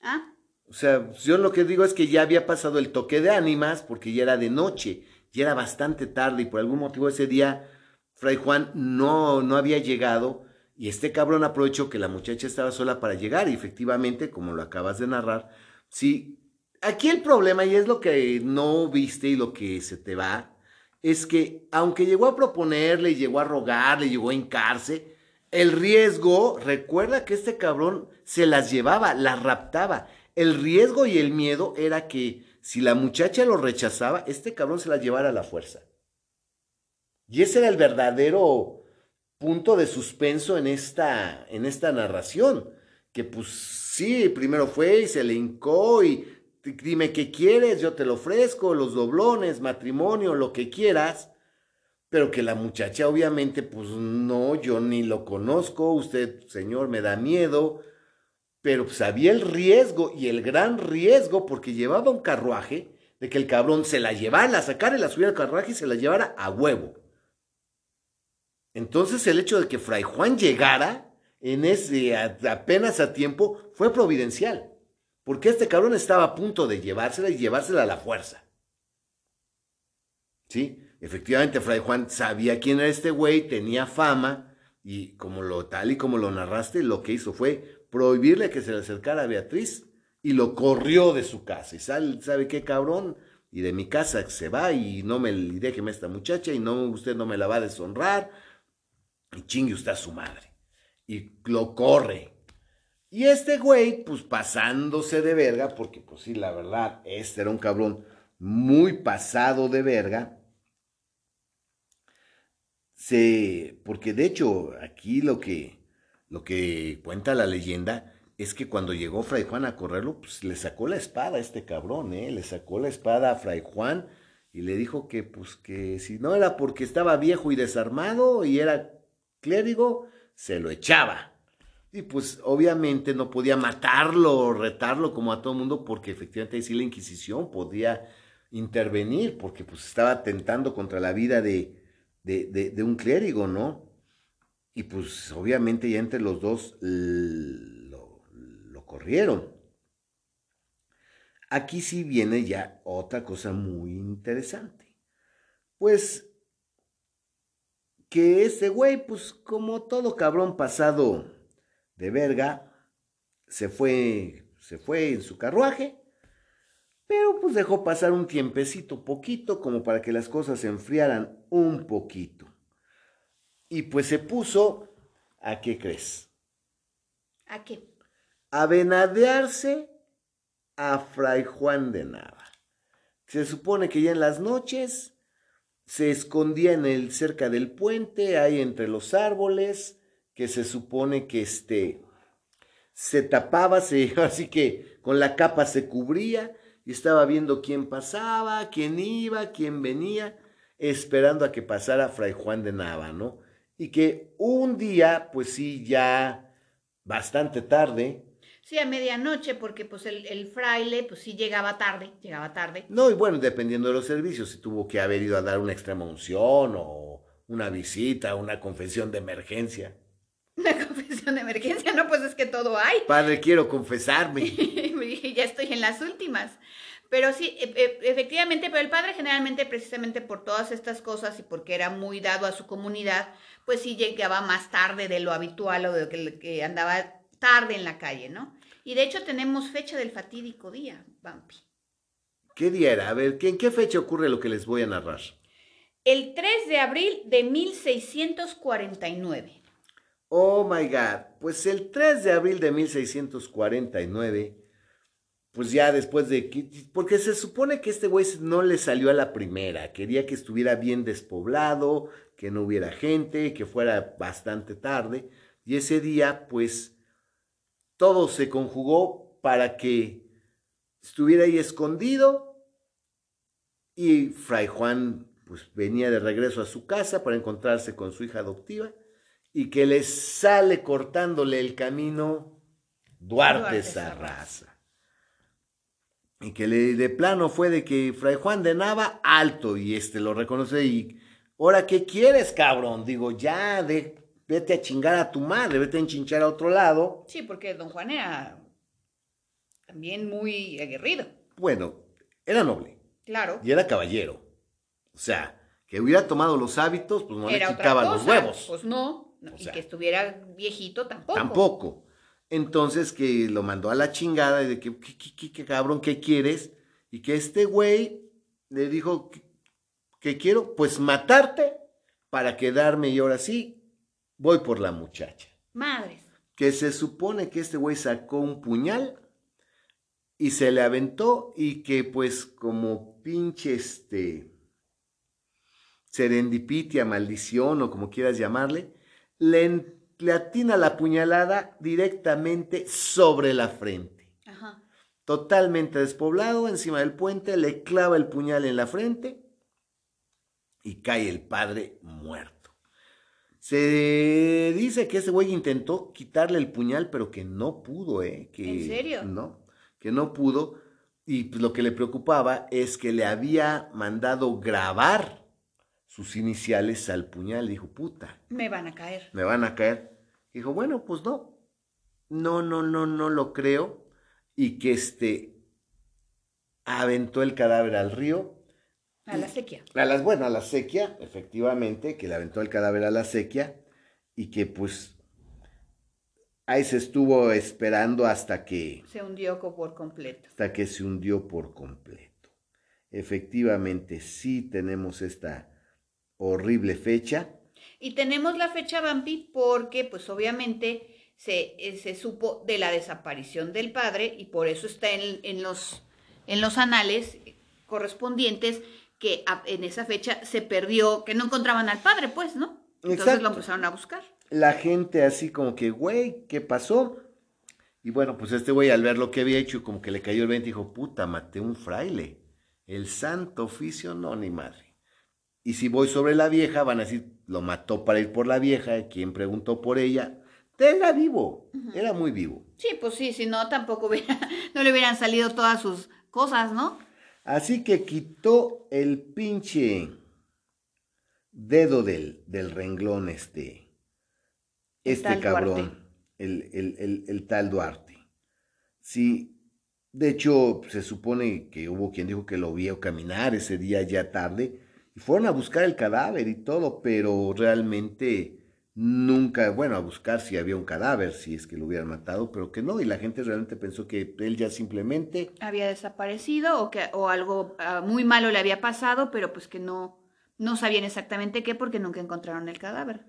¿Ah? O sea, yo lo que digo es que ya había pasado el toque de ánimas porque ya era de noche, ya era bastante tarde y por algún motivo ese día Fray Juan no, no había llegado y este cabrón aprovechó que la muchacha estaba sola para llegar y efectivamente, como lo acabas de narrar, sí, aquí el problema y es lo que no viste y lo que se te va, es que aunque llegó a proponerle, llegó a rogarle, llegó a hincarse, el riesgo, recuerda que este cabrón se las llevaba, las raptaba. El riesgo y el miedo era que si la muchacha lo rechazaba, este cabrón se la llevara a la fuerza. Y ese era el verdadero punto de suspenso en esta, en esta narración. Que pues sí, primero fue y se le hincó y dime qué quieres, yo te lo ofrezco, los doblones, matrimonio, lo que quieras. Pero que la muchacha obviamente, pues no, yo ni lo conozco, usted, señor, me da miedo. Pero sabía el riesgo y el gran riesgo porque llevaba un carruaje de que el cabrón se la llevara, la sacara y la subiera al carruaje y se la llevara a huevo. Entonces el hecho de que Fray Juan llegara en ese apenas a tiempo fue providencial, porque este cabrón estaba a punto de llevársela y llevársela a la fuerza. ¿Sí? Efectivamente, Fray Juan sabía quién era este güey, tenía fama, y como lo tal y como lo narraste, lo que hizo fue prohibirle que se le acercara a Beatriz y lo corrió de su casa. Y sale, ¿sabe qué cabrón? Y de mi casa se va y no me y déjeme a esta muchacha y no usted no me la va a deshonrar. Y chingue usted a su madre. Y lo corre. Y este güey, pues pasándose de verga, porque pues sí, la verdad, este era un cabrón muy pasado de verga se, porque de hecho aquí lo que, lo que cuenta la leyenda es que cuando llegó Fray Juan a correrlo, pues le sacó la espada a este cabrón, ¿eh? Le sacó la espada a Fray Juan y le dijo que, pues, que si no era porque estaba viejo y desarmado y era clérigo, se lo echaba. Y pues obviamente no podía matarlo o retarlo como a todo mundo porque efectivamente sí la Inquisición podía intervenir porque pues estaba atentando contra la vida de, de, un clérigo, ¿no? Y pues obviamente ya entre los dos lo, lo corrieron. Aquí sí viene ya otra cosa muy interesante. Pues que ese güey, pues como todo cabrón pasado de verga, se fue, se fue en su carruaje, pero pues dejó pasar un tiempecito poquito como para que las cosas se enfriaran un poquito. Y pues se puso, ¿a qué crees? ¿A qué? A venadearse a Fray Juan de Nava. Se supone que ya en las noches se escondía en el cerca del puente, ahí entre los árboles, que se supone que este se tapaba, se, así que con la capa se cubría y estaba viendo quién pasaba, quién iba, quién venía, esperando a que pasara Fray Juan de Nava, ¿no? Y que un día, pues sí, ya bastante tarde. Sí, a medianoche, porque pues el, fraile, pues sí llegaba tarde, llegaba tarde. No, y bueno, dependiendo de los servicios, si tuvo que haber ido a dar una extrema unción o una visita, una confesión de emergencia. Una confesión de emergencia, no, pues es que todo hay. Padre, quiero confesarme. ya estoy en las últimas. Pero sí, e, e, efectivamente, pero el padre generalmente, precisamente por todas estas cosas y porque era muy dado a su comunidad, pues sí llegaba más tarde de lo habitual o de que, que andaba tarde en la calle, ¿no? Y de hecho tenemos fecha del fatídico día, Vampi. ¿Qué día era? A ver, ¿en qué fecha ocurre lo que les voy a narrar? El 3 de abril de 1649. Oh my God, pues el 3 de abril de 1649, pues ya después de que, porque se supone que este güey no le salió a la primera, quería que estuviera bien despoblado, que no hubiera gente, que fuera bastante tarde, y ese día pues todo se conjugó para que estuviera ahí escondido y Fray Juan pues venía de regreso a su casa para encontrarse con su hija adoptiva y que le sale cortándole el camino Duarte, Duarte Sarraza. Y que le, de plano fue de que Fray Juan de Nava, alto, y este lo reconoce y, ahora, ¿qué quieres, cabrón? Digo, ya, de, vete a chingar a tu madre, vete a enchinchar a otro lado. Sí, porque don Juan era también muy aguerrido. Bueno, era noble Claro. y era caballero. O sea, que hubiera tomado los hábitos, pues no era le quitaba los huevos. Pues no. O y que estuviera viejito tampoco. Tampoco. Entonces que lo mandó a la chingada y de que, ¿qué, qué- qué- qué cabrón, qué quieres? Y que este güey le dijo, ¿qué, qué quiero? Pues matarte para quedarme y ahora sí voy por la muchacha. Madres. Que se supone que este güey sacó un puñal y se le aventó y que pues como pinche este serendipitia, maldición o como quieras llamarle, le, atina la puñalada directamente sobre la frente. Ajá. Totalmente despoblado, encima del puente, le clava el puñal en la frente y cae el padre muerto. Se dice que ese güey intentó quitarle el puñal, pero que no pudo, ¿eh? Que, ¿En serio? No, que no pudo. Y pues, lo que le preocupaba es que le había mandado grabar sus iniciales al puñal. Dijo, puta, Me van a caer. me van a caer. Dijo, bueno, pues no. No, no, no, no lo creo. Y que este aventó el cadáver al río. A la sequía. A las, bueno, a la sequía, efectivamente, que le aventó el cadáver a la sequía. Y que pues ahí se estuvo esperando hasta que, Se hundió por completo. hasta que se hundió por completo. Efectivamente, sí tenemos esta horrible fecha. Y tenemos la fecha Bambi porque, pues obviamente, se, eh, se supo de la desaparición del padre y por eso está en, en los, en los anales correspondientes que en esa fecha se perdió, que no encontraban al padre, pues, ¿no? Entonces Exacto. lo empezaron a buscar. la gente así como que, güey, ¿qué pasó? Y bueno, pues este güey al ver lo que había hecho, como que le cayó el 20, dijo, puta, maté un fraile. El santo oficio, no, ni madre. Y si voy sobre la vieja, van a decir, lo mató para ir por la vieja, quien preguntó por ella. Era vivo, era muy vivo. Sí, pues sí, si no, tampoco hubiera, no le hubieran salido todas sus cosas, ¿no? Así que quitó el pinche dedo del, del renglón este, El este tal cabrón, el, el- el- el tal Duarte. Sí, de hecho se supone que hubo quien dijo que lo vio caminar ese día ya tarde y fueron a buscar el cadáver y todo, pero realmente nunca, bueno, a buscar si había un cadáver, si es que lo hubieran matado, pero que no, y la gente realmente pensó que él ya simplemente Había desaparecido o que o algo ah, muy malo le había pasado, pero pues que no, no sabían exactamente qué porque nunca encontraron el cadáver.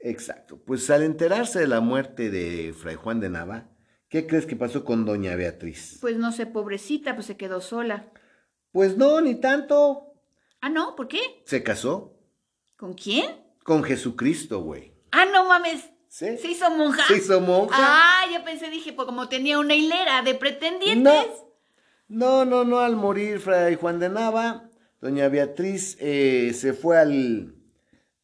Exacto. Pues al enterarse de la muerte de Fray Juan de Nava, ¿qué crees que pasó con doña Beatriz? Pues no sé, pobrecita, pues se quedó sola. Pues no, ni tanto. Ah, no, ¿por qué? Se casó ¿Con quién? con Jesucristo, güey. Ah, no mames. ¿Sí? Se hizo monja. Se hizo monja. Ah, yo pensé, dije, pues como tenía una hilera de pretendientes. No, no, no, no, al morir Fray Juan de Nava, doña Beatriz eh, se fue al,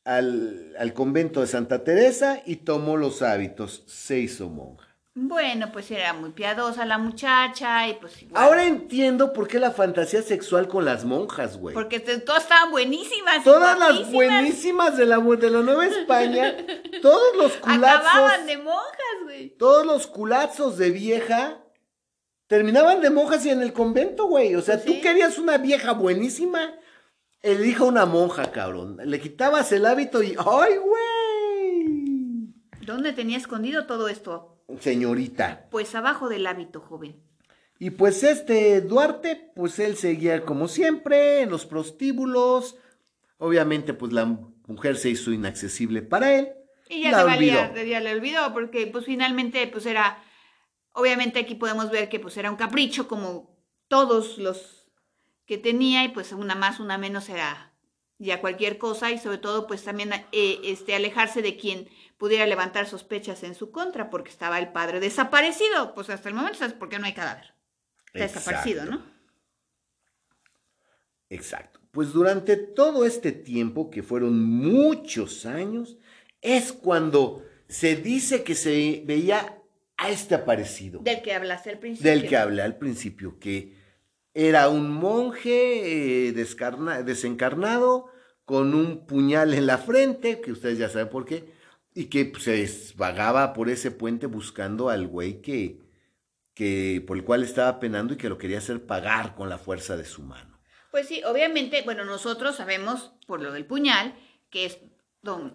al, al convento de Santa Teresa y tomó los hábitos, se hizo monja. Bueno, pues era muy piadosa la muchacha y pues igual. Ahora entiendo por qué la fantasía sexual con las monjas, güey. Porque te- todas estaban buenísimas. Todas las buenísimas de la, de la Nueva España, todos los culazos, Acababan de monjas, güey. todos los culazos de vieja terminaban de monjas y en el convento, güey. O sea, Pues tú querías una vieja buenísima, elija una monja, cabrón. Le quitabas el hábito y ¡ay, güey! ¿Dónde tenía escondido todo esto? Señorita. Pues abajo del hábito, joven. Y pues este Duarte, pues él seguía como siempre en los prostíbulos. Obviamente, pues la mujer se hizo inaccesible para él. Y ya La le valía, olvidó. ya le olvidó, porque pues finalmente pues era, obviamente aquí podemos ver que pues era un capricho como todos los que tenía y pues una más, una menos era ya cualquier cosa y sobre todo pues también eh, este alejarse de quien pudiera levantar sospechas en su contra porque estaba el padre desaparecido, pues hasta el momento sabes por qué no hay cadáver. Está desaparecido, ¿no? Exacto. Pues durante todo este tiempo, que fueron muchos años, es cuando se dice que se veía a este aparecido. Del que hablaste al principio. Del que hablé al principio, que era un monje eh, desencarnado con un puñal en la frente, que ustedes ya saben por qué, y que pues, se vagaba por ese puente buscando al güey que, que, por el cual estaba penando y que lo quería hacer pagar con la fuerza de su mano. Pues sí, obviamente, bueno, nosotros sabemos por lo del puñal que es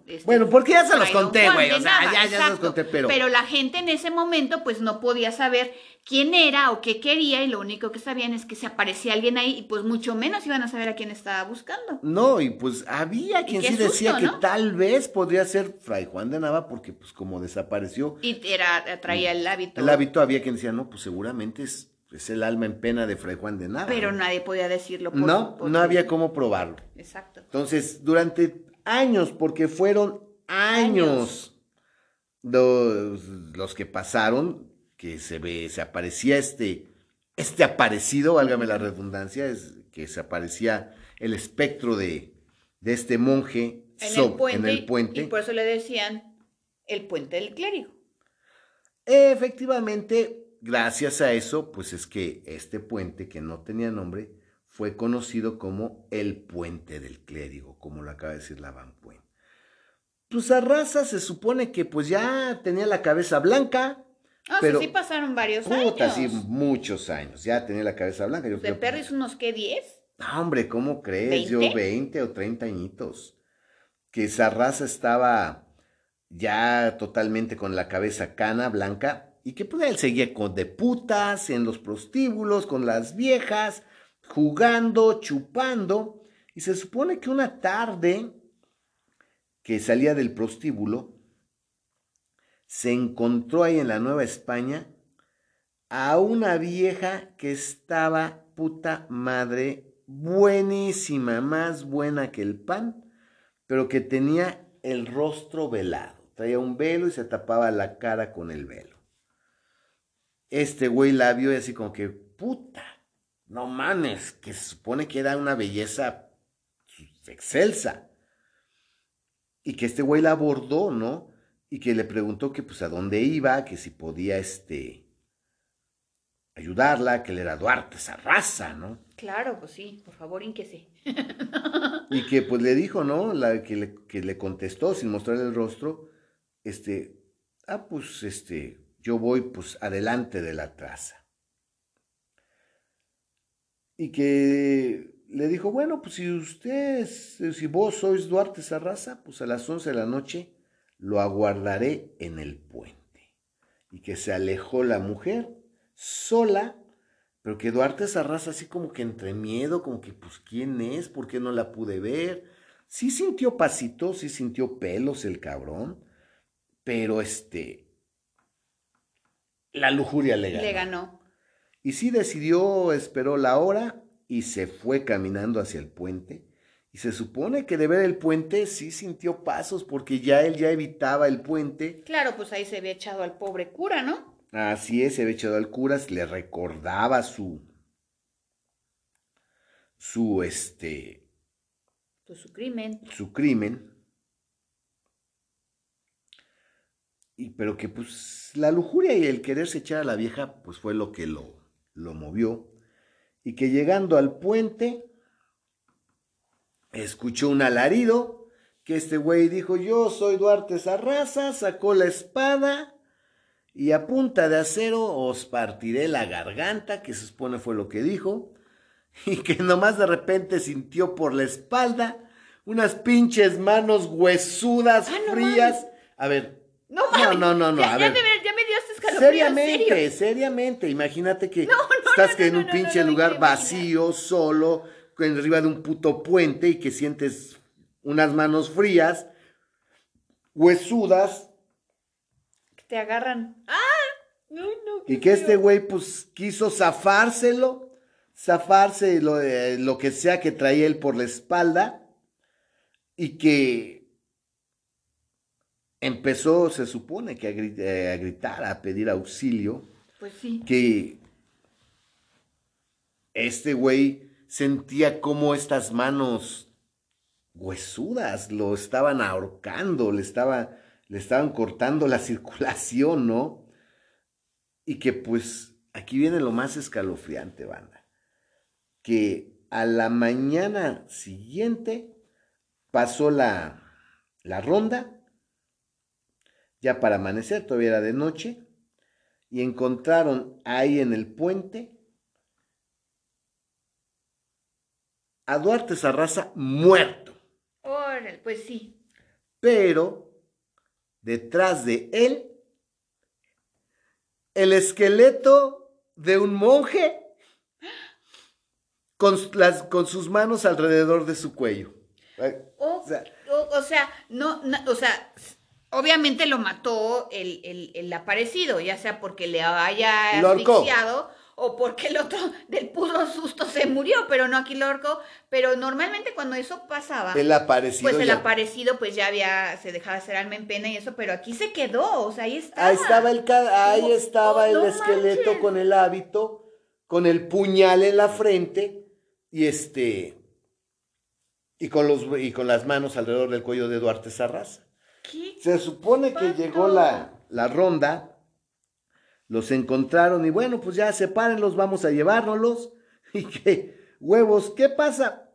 este, bueno, porque ya se los conté, güey. O sea, ya, ya se los conté, pero. Pero la gente en ese momento, pues no podía saber quién era o qué quería, y lo único que sabían es que se aparecía alguien ahí, y pues mucho menos iban a saber a quién estaba buscando. No, y pues había quien sí decía que tal vez podría ser Fray Juan de Nava, porque pues como desapareció. Y era, traía el hábito. El hábito había quien decía, no, pues seguramente es, es el alma en pena de Fray Juan de Nava. Pero nadie podía decirlo. Por, no, no había cómo probarlo. Exacto. Entonces, durante años, porque fueron años, Los, que pasaron, que se ve, se aparecía este, este aparecido, válgame la redundancia, es que se aparecía el espectro de, de este monje en, el puente, Y por eso le decían el puente del clérigo. Efectivamente, gracias a eso, pues es que este puente que no tenía nombre, fue conocido como el puente del clérigo, como lo acaba de decir la Van Puente. Pues a raza se supone que pues ya tenía la cabeza blanca. Ah, pero sí pasaron varios años. sí, muchos años. Ya tenía la cabeza blanca. Yo ¿De Perris unos qué, 10? No, hombre, ¿cómo crees? Yo 20 o 30 añitos. Que esa raza estaba ya totalmente con la cabeza cana, blanca, y que pues él seguía con de putas, en los prostíbulos, con las viejas, jugando, chupando, y se supone que una tarde que salía del prostíbulo, se encontró ahí en la Nueva España a una vieja que estaba puta madre buenísima, más buena que el pan, pero que tenía el rostro velado. Traía un velo y se tapaba la cara con el velo. Este güey la vio y así como que, puta, no mames, que se supone que era una belleza excelsa. Y que este güey la abordó, ¿no? Y que le preguntó que pues a dónde iba, que si podía este ayudarla, que él era Duarte, esa raza, ¿no? Claro, pues sí, por favor, ínquese. y que pues le dijo, ¿no? La que le, que le contestó sin mostrarle el rostro, este, ah, pues este, yo voy pues adelante de la traza y que le dijo, bueno, pues si usted, si vos sois Duarte Sarraza, pues a las 11 de la noche lo aguardaré en el puente. Y que se alejó la mujer sola, pero que Duarte Sarraza así como que entre miedo, como que pues quién es, por qué no la pude ver. Sí sintió pasitos, sí sintió pelos el cabrón, pero este, la lujuria le ganó. Le ganó. Y sí decidió, esperó la hora y se fue caminando hacia el puente. Y se supone que de ver el puente sí sintió pasos porque ya él ya evitaba el puente. Claro, pues ahí se había echado al pobre cura, ¿no? Así es, se había echado al cura, le recordaba su, su, este... Pues su crimen. Su crimen. Y pero que pues la lujuria y el quererse echar a la vieja pues fue lo que lo lo movió, y que llegando al puente, escuchó un alarido, que este güey dijo, yo soy Duarte Sarraza, sacó la espada, y a punta de acero os partiré la garganta, que se supone fue lo que dijo, y que nomás de repente sintió por la espalda unas pinches manos huesudas, ah, frías. A ver. No, no, no, no, a ver. Seriamente, seriamente. Imagínate que estás en un pinche lugar vacío, solo, arriba de un puto puente y que sientes unas manos frías, huesudas. Que te agarran. ¡Ah! No, no, y que este güey, pues, quiso zafárselo, zafarse lo, eh, lo que sea que traía él por la espalda y que empezó, se supone que a, gritar, a pedir auxilio. Pues sí. Que este güey sentía como estas manos huesudas, lo estaban ahorcando, le, estaba, le estaban cortando la circulación, ¿no? Y que pues aquí viene lo más escalofriante, banda, que a la mañana siguiente pasó la, la ronda, ya para amanecer, todavía era de noche, y encontraron ahí en el puente a Duarte Sarraza muerto. Órale, pues sí. Pero detrás de él, el esqueleto de un monje con, las, con sus manos alrededor de su cuello. O, sea, no, o sea, obviamente lo mató el, el, aparecido, ya sea porque le haya asfixiado o porque el otro del puro susto se murió, pero no aquí lo ahorcó. Pero normalmente cuando eso pasaba, el aparecido pues el aparecido pues ya había, se dejaba hacer alma en pena y eso, pero aquí se quedó, o sea, ahí estaba. Ahí estaba el, ahí estaba el esqueleto con el hábito, con el puñal en la frente y este, y con, los, y con las manos alrededor del cuello de Duarte Sarraza. Se supone que llegó la, la ronda los encontraron y bueno, pues ya sepárenlos, vamos a llevárnoslos. Y qué huevos, ¿qué pasa?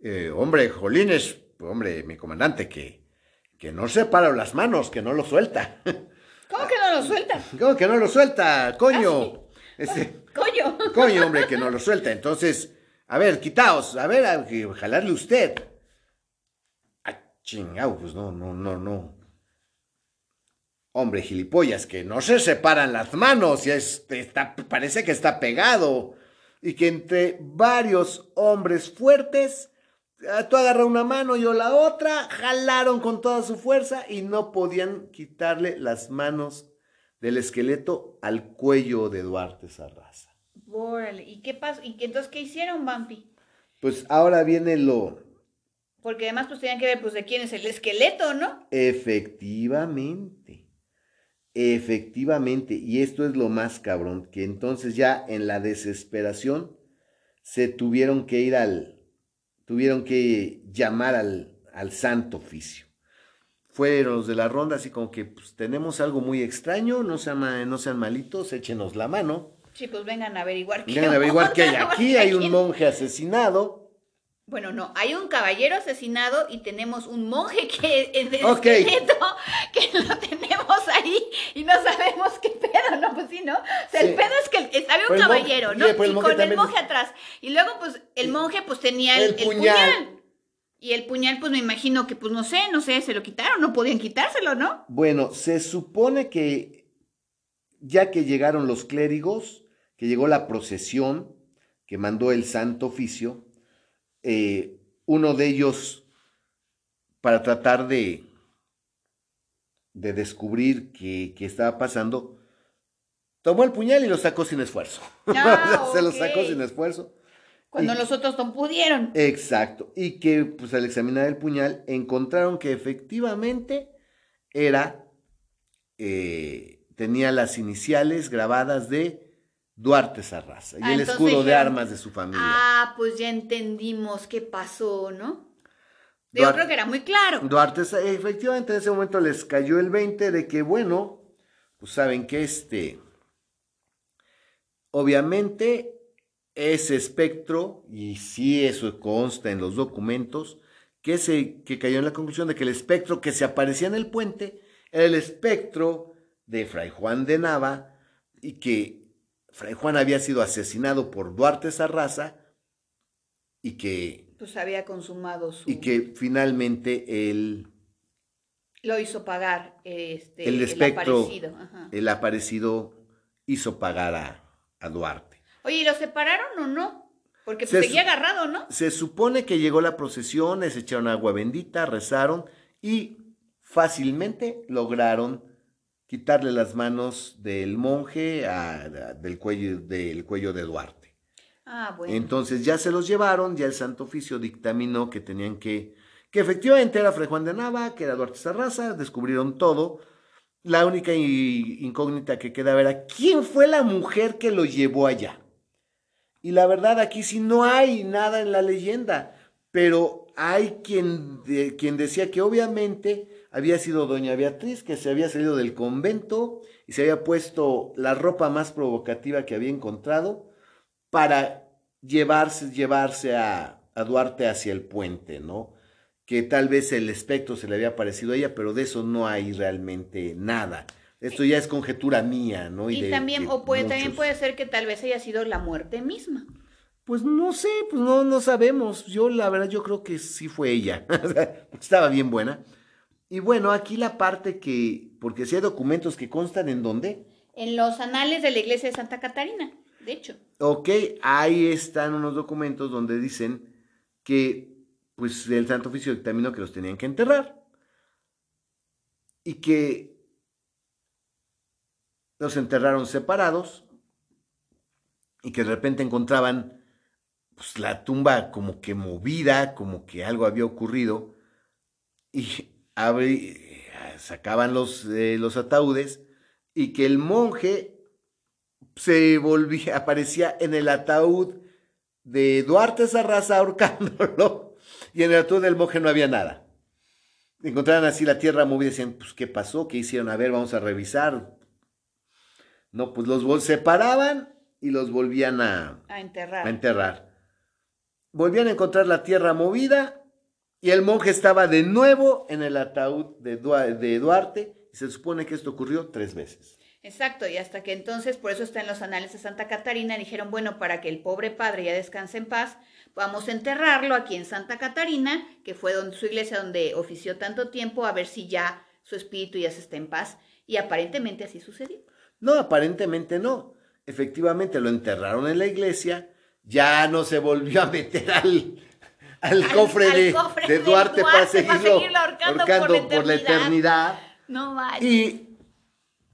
Eh, hombre, Jolines, hombre, mi comandante, que, que no separa las manos, que no lo suelta. ¿Cómo que no lo suelta? ¿Cómo que no lo suelta? Coño. Ah, coño. Coño, hombre, que no lo suelta. Entonces, a ver, quitaos, a ver, a, jalarle usted. Ah, chingado, pues no, no, no, no. Hombre, gilipollas, que no se separan las manos y está, parece que está pegado. Y que entre varios hombres fuertes, ah, tú agarras una mano, yo la otra, jalaron con toda su fuerza y no podían quitarle las manos del esqueleto al cuello de Duarte Sarraza. Órale, ¿y qué pasó? ¿Y entonces qué hicieron, Bampi? Pues ahora viene lo... Porque además pues tenían que ver pues de quién es el esqueleto, ¿no? Efectivamente. Efectivamente, y esto es lo más cabrón, que entonces ya en la desesperación se tuvieron que ir al, tuvieron que llamar al, al santo oficio. Fueron los de la ronda así como que pues, tenemos algo muy extraño, no sean, no sean malitos, échenos la mano. Sí, pues vengan a averiguar qué Vengan a averiguar qué hay aquí, hay un monje asesinado. Bueno, no, hay un caballero asesinado y tenemos un monje que es de esqueleto que lo tenemos ahí y no sabemos qué pedo, ¿no? Pues sí, ¿no? O sea, el pedo es que había un pues caballero, ¿no? y con el monje atrás. Y luego, pues, el monje, pues, tenía el, puñal. Y el puñal, pues, me imagino que, pues, no sé, no sé, se lo quitaron, no podían quitárselo, ¿no? Bueno, se supone que ya que llegaron los clérigos, que llegó la procesión que mandó el santo oficio, eh, uno de ellos, para tratar de, de descubrir qué, estaba pasando, tomó el puñal y lo sacó sin esfuerzo. Ah, se lo sacó sin esfuerzo. Cuando los otros no pudieron. Exacto. Y que pues al examinar el puñal encontraron que efectivamente era, eh, tenía las iniciales grabadas de Duarte Sarraza y ah, el escudo de armas de su familia. Ah, pues ya entendimos qué pasó, ¿no? Yo creo que era muy claro. Duarte, efectivamente, en ese momento les cayó el 20 de que, bueno, pues saben que este, obviamente, ese espectro, y sí eso consta en los documentos, que, se, que cayó en la conclusión de que el espectro que se aparecía en el puente era el espectro de Fray Juan de Nava y que Fray Juan había sido asesinado por Duarte Sarraza y que... Pues había consumado su... Y que finalmente él... Lo hizo pagar este, el, espectro, aparecido. El aparecido hizo pagar a, Duarte. Oye, ¿y lo separaron o no? Porque pues, seguía agarrado, ¿no? Se supone que llegó la procesión, les echaron agua bendita, rezaron y fácilmente lograron quitarle las manos del monje del, cuello, del cuello de Duarte. Ah. Entonces ya se los llevaron, ya el Santo Oficio dictaminó que tenían que, que efectivamente era Fray Juan de Nava, que era Duarte Sarraza, descubrieron todo. La única incógnita que quedaba era quién fue la mujer que lo llevó allá. Y la verdad aquí sí no hay nada en la leyenda. pero hay quien, de- quien decía que obviamente había sido doña Beatriz, que se había salido del convento y se había puesto la ropa más provocativa que había encontrado para llevarse, llevarse a, a Duarte hacia el puente, ¿no? Que tal vez el espectro se le había parecido a ella, pero de eso no hay realmente nada. Esto ya es conjetura mía, ¿no? Y de- también, de o puede, también puede ser que tal vez haya sido la muerte misma. Pues no sé, pues no, no sabemos. Yo la verdad yo creo que sí fue ella. Estaba bien buena. Y bueno, aquí la parte que, porque si hay documentos que constan en dónde, En los anales de la iglesia de Santa Catarina, de hecho. ok, ahí están unos documentos donde dicen que pues el Santo Oficio dictaminó que los tenían que enterrar. Y que los enterraron separados y que de repente encontraban pues, la tumba como que movida, como que algo había ocurrido y abrí- sacaban eh, los ataúdes y que el monje se volvía, aparecía en el ataúd de Duarte Sarraza ahorcándolo y en el ataúd del monje no había nada. Encontraban así la tierra movida y decían, pues, ¿qué pasó? ¿Qué hicieron? A ver, vamos a revisar. No, pues los separaban y los volvían a, A enterrar. a enterrar. Volvían a encontrar la tierra movida y el monje estaba de nuevo en el ataúd de Duarte y se supone que esto ocurrió tres veces. Exacto, y hasta que entonces, por eso está en los anales de Santa Catarina, dijeron, bueno, para que el pobre padre ya descanse en paz, vamos a enterrarlo aquí en Santa Catarina, que fue donde, su iglesia donde ofició tanto tiempo, a ver si ya su espíritu ya se está en paz. Y aparentemente así sucedió. No, aparentemente no. Efectivamente lo enterraron en la iglesia, ya no se volvió a meter al, al Al- cofre, al de, cofre de de Duarte, para Duarte, para seguirlo, ahorcando ahorcando por la por la eternidad. No vale. Y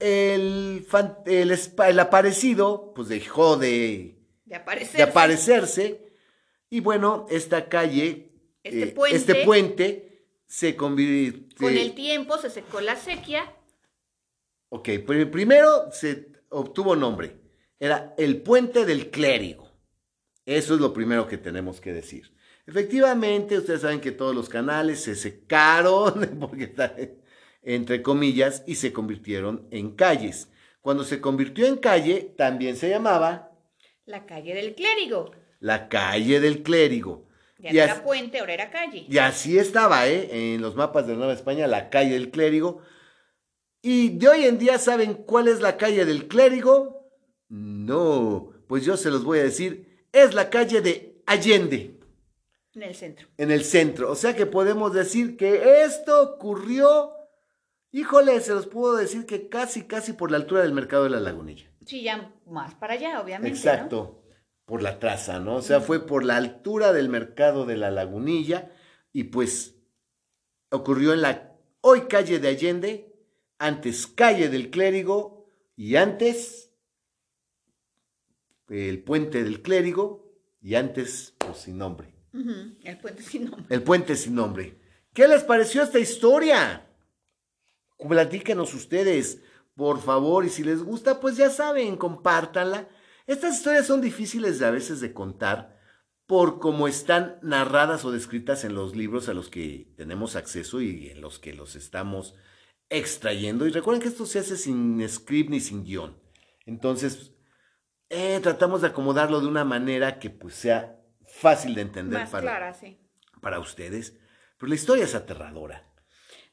el, fan- el, aparecido, pues dejó de, De aparecer. de aparecerse. Y bueno, esta calle, Este eh, puente. este puente se convirtió. Con el tiempo se secó la sequía. Ok, pri- primero se obtuvo nombre. Era el puente del clérigo. Eso es lo primero que tenemos que decir. Efectivamente, ustedes saben que todos los canales se secaron, porque está entre comillas, y se convirtieron en calles. Cuando se convirtió en calle, también se llamaba La calle del clérigo. la calle del clérigo. Ya Y no era puente, ahora era calle. y así estaba, ¿eh? En los mapas de Nueva España, la calle del clérigo. Y de hoy en día, ¿saben cuál es la calle del clérigo? No, pues yo se los voy a decir. Es la calle de Allende, En el centro. en el centro. O sea que podemos decir que esto ocurrió, híjole, se los puedo decir que casi, casi por la altura del mercado de la lagunilla. Sí, ya más para allá, obviamente. ¿no? Exacto, por la traza, ¿no? O sea, fue por la altura del mercado de la lagunilla y pues ocurrió en la hoy calle de Allende, antes calle del clérigo y antes el puente del clérigo y antes pues sin nombre. El puente sin nombre. El puente sin nombre. ¿Qué les pareció esta historia? Platíquenos ustedes, por favor, y si les gusta, pues ya saben, compártanla. Estas historias son difíciles de, a veces de contar por cómo están narradas o descritas en los libros a los que tenemos acceso y en los que los estamos extrayendo. Y recuerden que esto se hace sin script ni sin guion. Entonces, eh, tratamos de acomodarlo de una manera que pues sea fácil de entender Más para, clara, sí. para ustedes. Pero la historia es aterradora.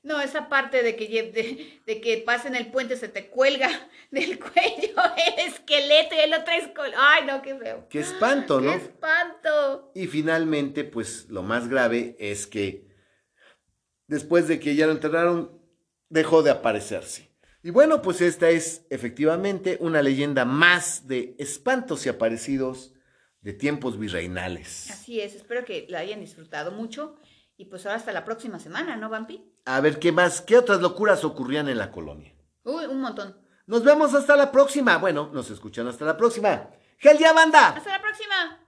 No, esa parte de que, de, de que pasen el puente se te cuelga del cuello el esqueleto y el otro es col- Ay, no, qué feo. Qué espanto, ¿no? ¡Qué espanto! Y finalmente, pues lo más grave es que después de que ya lo enterraron, dejó de aparecerse. Y bueno, pues esta es efectivamente una leyenda más de espantos y aparecidos de tiempos virreinales. Así es, espero que la hayan disfrutado mucho. Y pues ahora hasta la próxima semana, ¿no, Vampi? A ver qué más, qué otras locuras ocurrían en la colonia. Uy, un montón. Nos vemos hasta la próxima. Bueno, nos escuchan hasta la próxima. ¡Gel ya, banda! ¡Hasta la próxima!